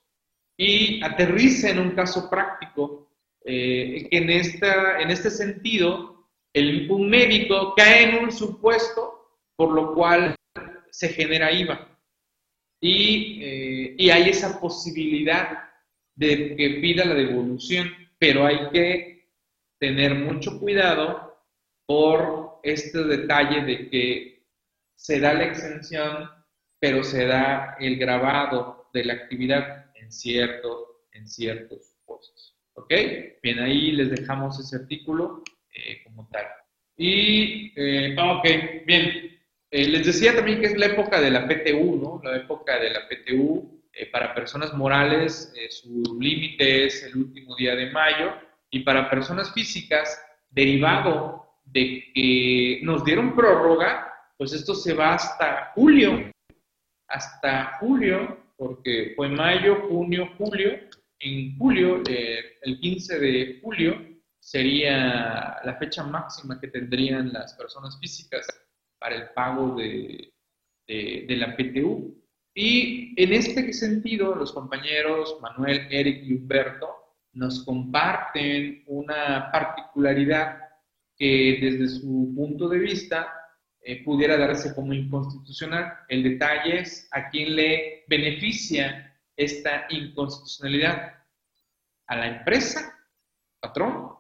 y aterriza en un caso práctico, eh, en, esta, en este sentido, el, un médico cae en un supuesto por lo cual se genera IVA. Y, y hay esa posibilidad de que pida la devolución, pero hay que tener mucho cuidado por este detalle de que se da la exención, pero se da el grabado de la actividad en, cierto, en ciertos supuestos. ¿Ok? Bien, ahí les dejamos ese artículo eh, como tal. Y, eh, ok, bien. Eh, les decía también que es la época de la PTU, ¿no? La época de la PTU eh, para personas morales, su límite es el último día de mayo. Y para personas físicas, derivado de que nos dieron prórroga, pues esto se va hasta julio, hasta julio, porque fue mayo, junio, julio. En julio, eh, el 15 de julio, sería la fecha máxima que tendrían las personas físicas para el pago de, de, la PTU. Y en este sentido, los compañeros Manuel, Eric y Humberto nos comparten una particularidad que desde su punto de vista eh, pudiera darse como inconstitucional. El detalle es a quién le beneficia esta inconstitucionalidad. ¿A la empresa, patrón,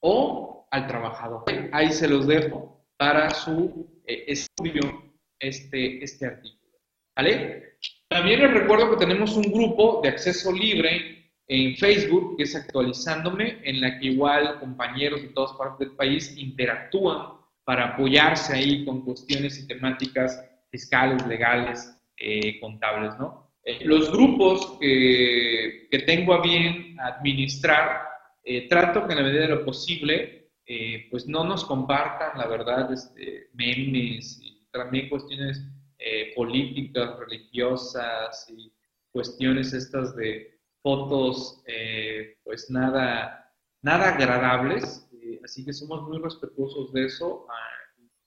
o al trabajador? Ahí se los dejo para su eh, estudio este, este artículo. ¿Vale? También les recuerdo que tenemos un grupo de acceso libre en Facebook, que es actualizándome, en la que igual compañeros de todas partes del país interactúan para apoyarse ahí con cuestiones y temáticas fiscales, legales, eh, contables, ¿no? Eh, los grupos que, que, tengo a bien administrar, eh, trato que en la medida de lo posible, pues no nos compartan, la verdad, este, memes y también cuestiones políticas, religiosas y cuestiones estas de fotos, pues nada, nada agradables, así que somos muy respetuosos de eso. Ah,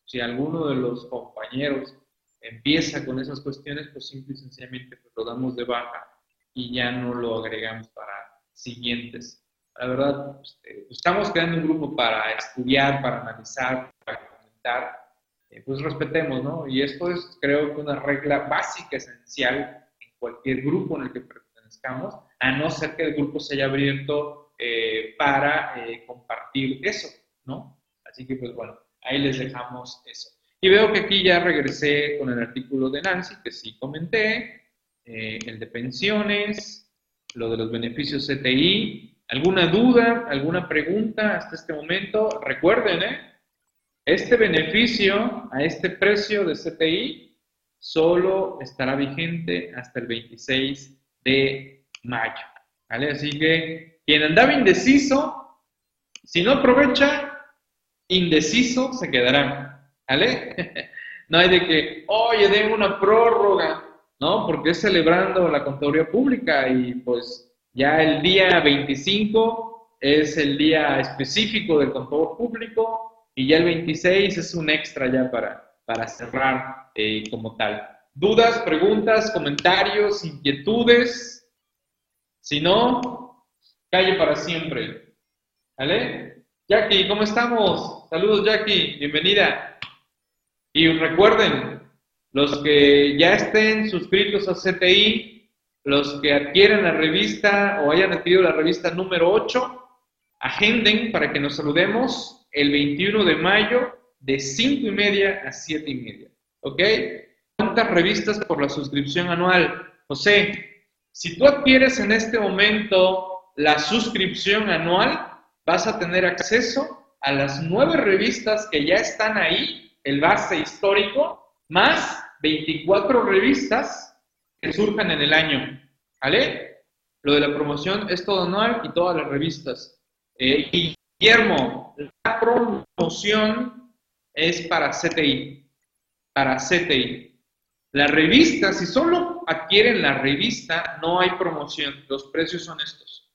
si alguno de los compañeros empieza con esas cuestiones, pues simple y sencillamente pues, lo damos de baja y ya no lo agregamos para siguientes. La verdad, este, estamos creando un grupo para estudiar, para analizar, para comentar, eh, pues respetemos, ¿no? Y esto es, creo que una regla básica, esencial en cualquier grupo en el que pertenezcamos, a no ser que el grupo se haya abierto eh, para eh, compartir eso, ¿no? Así que, pues bueno, ahí les dejamos eso. Y veo que aquí ya regresé con el artículo de Nancy, que sí comenté, eh, el de pensiones, lo de los beneficios CTI. ¿Alguna duda, alguna pregunta hasta este momento? Recuerden, ¿eh? Este beneficio a este precio de CTI solo estará vigente hasta el 26 de mayo. ¿Vale? Así que quien andaba indeciso, si no aprovecha, indeciso se quedará. ¿Vale? (laughs) no hay de que, oye, den una prórroga, ¿no? Porque es celebrando la contaduría pública y pues ya el día 25 es el día específico del contador público y ya el 26 es un extra ya para, para cerrar eh, como tal. ¿Dudas, preguntas, comentarios, inquietudes? Si no, calle para siempre. ¿Vale? Jackie, ¿cómo estamos? Saludos, Jackie, bienvenida. Y recuerden, los que ya estén suscritos a CTI, los que adquieren la revista o hayan adquirido la revista número 8, agenden para que nos saludemos el 21 de mayo de 5 y media a 7 y media. ¿Ok? ¿Cuántas revistas por la suscripción anual? José, si tú adquieres en este momento la suscripción anual, vas a tener acceso a las nueve revistas que ya están ahí, el base histórico, más 24 revistas que surjan en el año. ¿Vale? Lo de la promoción es todo anual y todas las revistas. Eh, Guillermo, la promoción es para CTI. Para CTI. La revista, si solo adquieren la revista, no hay promoción. Los precios son estos.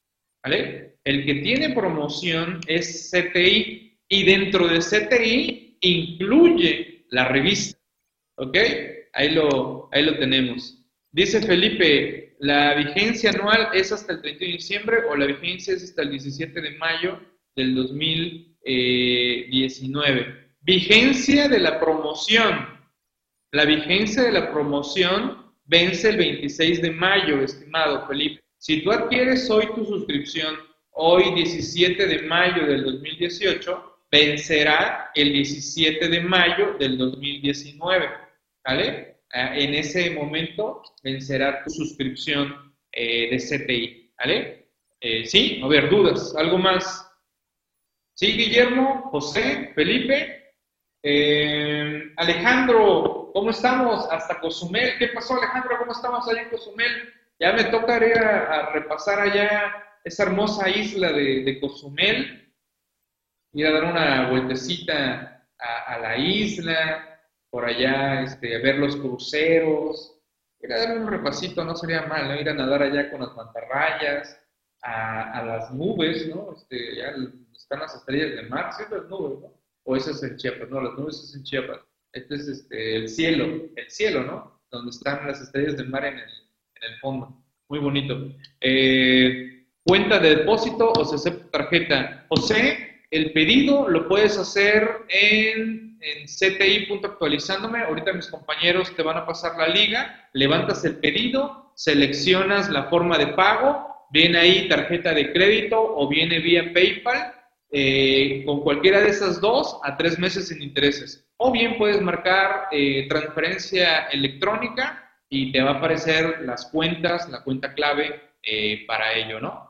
El que tiene promoción es CTI y dentro de CTI incluye la revista, ¿ok? Ahí lo, ahí lo tenemos. Dice Felipe, ¿la vigencia anual es hasta el 31 de diciembre o la vigencia es hasta el 17 de mayo del 2019? Vigencia de la promoción. La vigencia de la promoción vence el 26 de mayo, estimado Felipe. Si tú adquieres hoy tu suscripción, hoy 17 de mayo del 2018, vencerá el 17 de mayo del 2019, ¿vale? Ah, en ese momento vencerá tu suscripción eh, de CTI, ¿vale? Eh, sí, a ver, dudas, algo más. Sí, Guillermo, José, Felipe, eh, Alejandro, ¿cómo estamos? Hasta Cozumel, ¿qué pasó Alejandro? ¿Cómo estamos allá en Cozumel? Ya me tocaría a repasar allá esa hermosa isla de, Cozumel, ir a dar una vueltecita a, la isla, por allá, este, ver los cruceros, ir a darle un repasito, no sería mal, ¿no? Ir a nadar allá con las mantarrayas, a, las nubes, ¿no? Este, ya están las estrellas del mar, sí, las nubes, ¿no? O eso es en Chiapas, no, las nubes es en Chiapas. Este es este, el cielo, el cielo, ¿no? Donde están las estrellas del mar en el, fondo. Muy bonito. Eh, cuenta de depósito o se acepta tarjeta. José, el pedido lo puedes hacer en, en cti.actualizándome. Ahorita mis compañeros te van a pasar la liga, levantas el pedido, seleccionas la forma de pago, viene ahí tarjeta de crédito o viene vía PayPal. Eh, con cualquiera de esas dos a tres meses sin intereses. O bien puedes marcar eh, transferencia electrónica y te va a aparecer las cuentas, la cuenta clave eh, para ello, ¿no?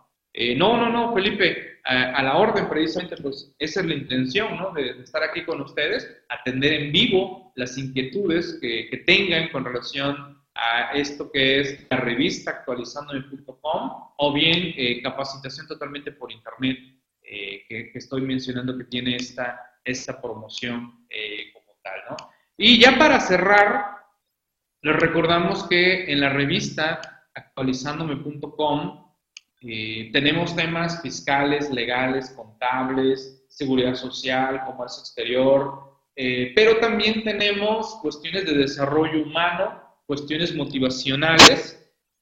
No, no, no, Felipe, a, la orden precisamente, pues esa es la intención, ¿no? De, estar aquí con ustedes, atender en vivo las inquietudes que, que tengan con relación a esto que es la revista actualizandome.com o bien capacitación totalmente por internet que, que, estoy mencionando que tiene esta, esta promoción como tal, ¿no? Y ya para cerrar, les recordamos que en la revista actualizándome.com eh, tenemos temas fiscales, legales, contables, seguridad social, comercio exterior, eh, pero también tenemos cuestiones de desarrollo humano, cuestiones motivacionales,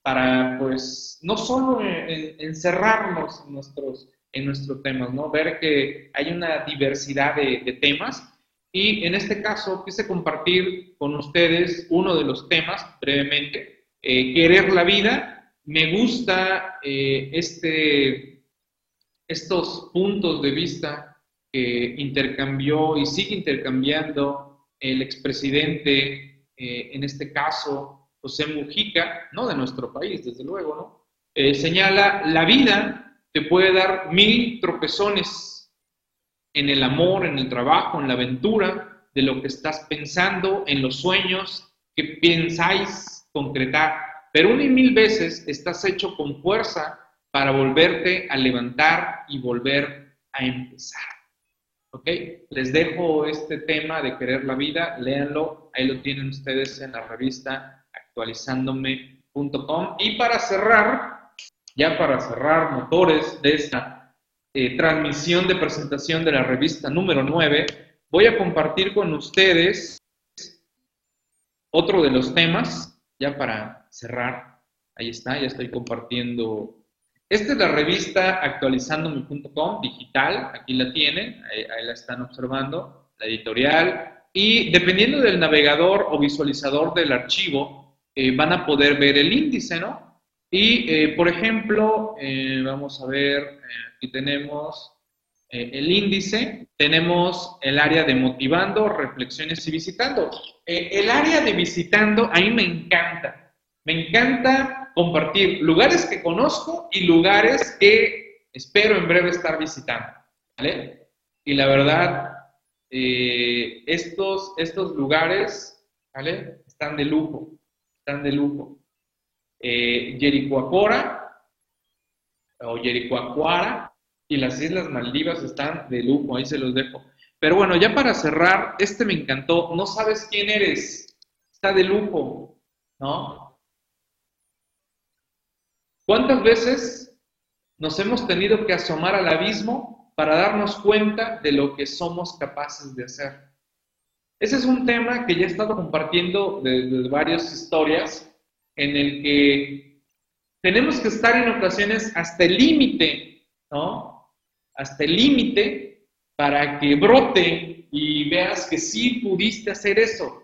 para pues no solo encerrarnos en nuestros, en nuestros temas, ¿no? ver que hay una diversidad de, de temas y en este caso quise compartir con ustedes uno de los temas brevemente, eh, querer la vida. Me gusta eh, este, estos puntos de vista que intercambió y sigue intercambiando el expresidente, eh, en este caso José Mujica, no de nuestro país, desde luego, ¿no? señala, la vida te puede dar mil tropezones en el amor, en el trabajo, en la aventura, de lo que estás pensando, en los sueños que pensáis concretar. Pero una y mil veces estás hecho con fuerza para volverte a levantar y volver a empezar. ¿Ok? Les dejo este tema de querer la vida, léanlo, ahí lo tienen ustedes en la revista actualizándome.com. Y para cerrar, ya para cerrar motores de esta eh, transmisión de presentación de la revista número 9, voy a compartir con ustedes otro de los temas, ya para cerrar. Ahí está, ya estoy compartiendo. Esta es la revista actualizandome.com, digital, aquí la tienen, ahí, la están observando, la editorial. Y dependiendo del navegador o visualizador del archivo, eh, van a poder ver el índice, ¿no? Y, eh, por ejemplo, vamos a ver, Aquí tenemos eh, el índice, tenemos el área de motivando, reflexiones y visitando. Eh, el área de visitando a mí me encanta. Me encanta compartir lugares que conozco y lugares que espero en breve estar visitando. Y la verdad, eh, estos, estos lugares ¿vale? están de lujo, están de lujo. Eh, o Yericoacuara y las Islas Maldivas están de lujo, ahí se los dejo. Pero bueno, ya para cerrar, este me encantó. No sabes quién eres, está de lujo, ¿no? ¿Cuántas veces nos hemos tenido que asomar al abismo para darnos cuenta de lo que somos capaces de hacer? Ese es un tema que ya he estado compartiendo desde varias historias en el que tenemos que estar en ocasiones hasta el límite, ¿no? Hasta el límite para que brote y veas que sí pudiste hacer eso,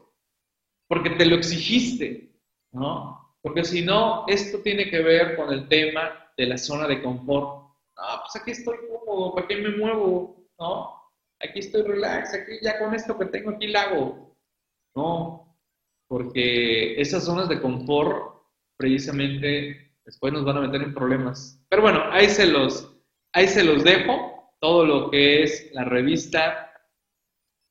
porque te lo exigiste, ¿no? Porque si no, esto tiene que ver con el tema de la zona de confort. Ah, pues aquí estoy cómodo, ¿para qué me muevo? ¿No? Aquí estoy relax, aquí ya con esto que tengo aquí la hago. No, porque esas zonas de confort precisamente después nos van a meter en problemas. Pero bueno, ahí se los, ahí se los dejo, todo lo que es la revista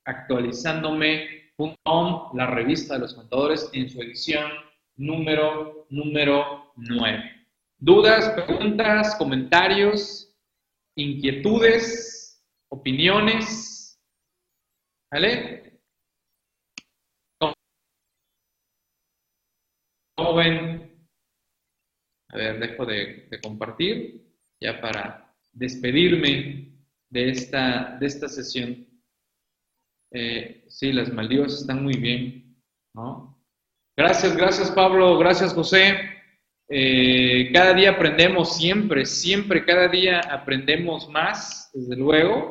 actualizándome.com, la revista de los contadores en su edición número, número 9. ¿Dudas, preguntas, comentarios, inquietudes, opiniones? ¿Vale? ¿Cómo? A ver, dejo de, compartir ya para despedirme de esta, de esta sesión. Eh, sí, las Maldivas están muy bien, ¿no? Gracias, gracias Pablo, gracias José. Eh, cada día aprendemos, siempre, siempre, cada día aprendemos más, desde luego.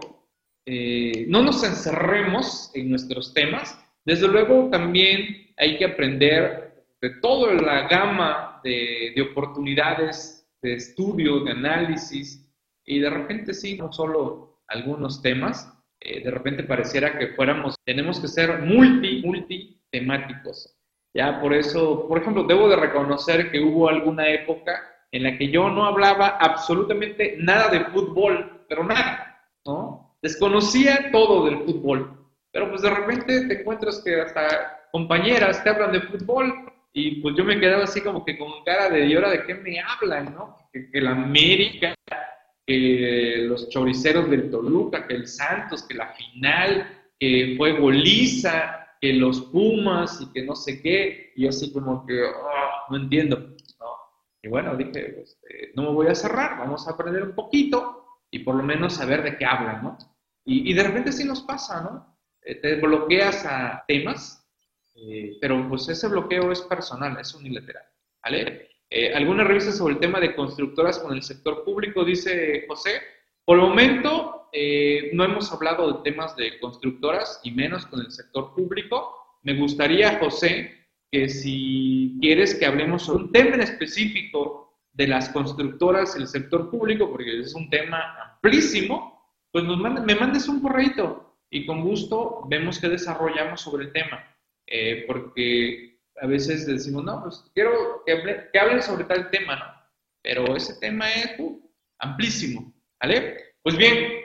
Eh, no nos encerremos en nuestros temas. Desde luego también hay que aprender de toda la gama de, oportunidades de estudio, de análisis, y de repente sí, no solo algunos temas, eh, de repente pareciera que fuéramos, tenemos que ser multi, multi temáticos. Ya por eso, por ejemplo, debo de reconocer que hubo alguna época en la que yo no hablaba absolutamente nada de fútbol, pero nada, ¿no? Desconocía todo del fútbol, pero pues de repente te encuentras que hasta compañeras te hablan de fútbol y pues yo me quedaba así como que con cara de ¿y ahora de qué me hablan, no? Que, que la América, que los choriceros del Toluca, que el Santos, que la final, que fue goliza, que los Pumas y que no sé qué, y así como que ah, no entiendo. ¿no? Y bueno, dije, pues, eh, no me voy a cerrar, vamos a aprender un poquito y por lo menos saber de qué hablan, ¿no? Y, de repente sí nos pasa, ¿no? Eh, te bloqueas a temas, eh, pero pues ese bloqueo es personal, es unilateral, ¿vale? algunas revistas sobre el tema de constructoras con el sector público, dice José, por el momento, eh, no hemos hablado de temas de constructoras y menos con el sector público. Me gustaría, José, que si quieres que hablemos sobre un tema en específico de las constructoras y el sector público, porque es un tema amplísimo, pues nos me mandes un correo y con gusto vemos qué desarrollamos sobre el tema. Eh, porque a veces decimos, no, pues quiero que, que hablen sobre tal tema, ¿no? Pero ese tema es uh, amplísimo. ¿Vale? Pues bien,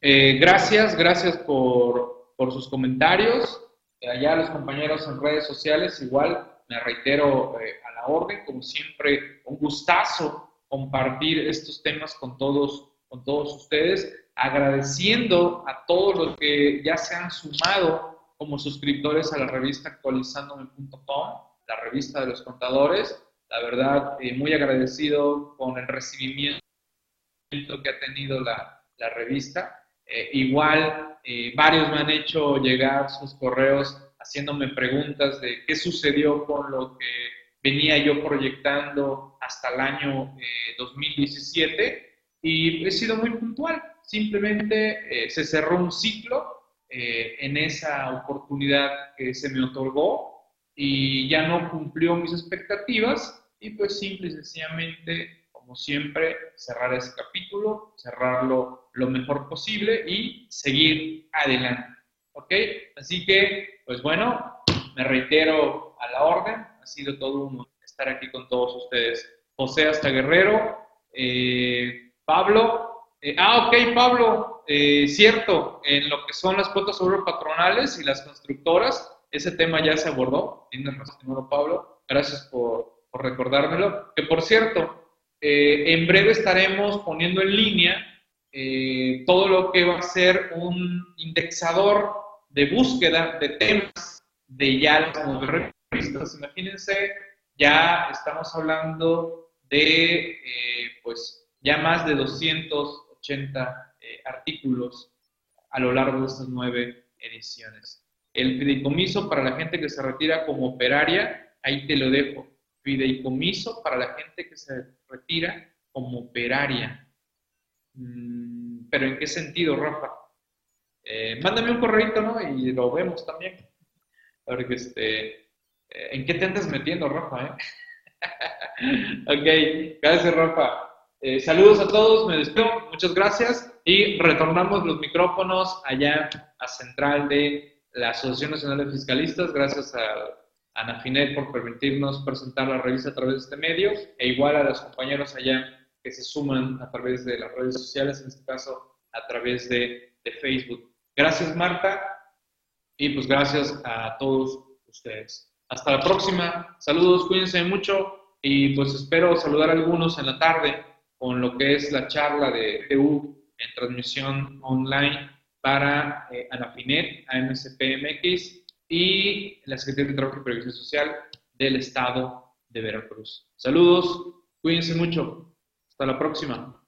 eh, gracias, gracias por, sus comentarios. allá los compañeros en redes sociales, igual me reitero eh, a la orden, como siempre, un gustazo compartir estos temas con todos, con todos ustedes, agradeciendo a todos los que ya se han sumado como suscriptores a la revista actualizandome.com, la revista de los contadores. La verdad, eh, muy agradecido con el recibimiento que ha tenido la, la revista. Eh, igual, eh, varios me han hecho llegar sus correos haciéndome preguntas de qué sucedió con lo que venía yo proyectando hasta el año 2017 eh, y he sido muy puntual. Simplemente se cerró un ciclo en esa oportunidad que se me otorgó y ya no cumplió mis expectativas y pues simple y sencillamente siempre, cerrar ese capítulo, cerrarlo lo mejor posible y seguir adelante. ¿Ok? Así que, pues bueno, me reitero a la orden. Ha sido todo un estar aquí con todos ustedes. José hasta Guerrero, eh, Pablo. Eh, ah, ok, Pablo, eh, cierto, en lo que son las cuotas sobre patronales y las constructoras, ese tema ya se abordó. Tienes razón, Pablo. Gracias por, recordármelo. Que por cierto, eh, en breve estaremos poniendo en línea todo lo que va a ser un indexador de búsqueda de temas de ya las revistas. Imagínense, ya estamos hablando de, pues, ya más de 280 artículos a lo largo de estas nueve ediciones. El fideicomiso para la gente que se retira como operaria, ahí te lo dejo fideicomiso para la gente que se retira como operaria. Mm, pero ¿en qué sentido, Rafa? Eh, mándame un correo, ¿no? Y lo vemos también. Porque este, eh, ¿en qué te andas metiendo, Rafa? Eh? (laughs) ok, gracias, Rafa. Saludos a todos, me despido, muchas gracias y retornamos los micrófonos allá a Central de la Asociación Nacional de Fiscalistas, gracias a Ana Finet por permitirnos presentar la revista a través de este medio, e igual a los compañeros allá que se suman a través de las redes sociales, en este caso a través de, de Facebook. Gracias Marta y pues gracias a todos ustedes. Hasta la próxima, saludos, cuídense mucho y pues espero saludar a algunos en la tarde con lo que es la charla de TU en transmisión online para eh, Anafinet, y la Secretaría de Trabajo y Previsión Social del Estado de Veracruz. Saludos, cuídense mucho. Hasta la próxima.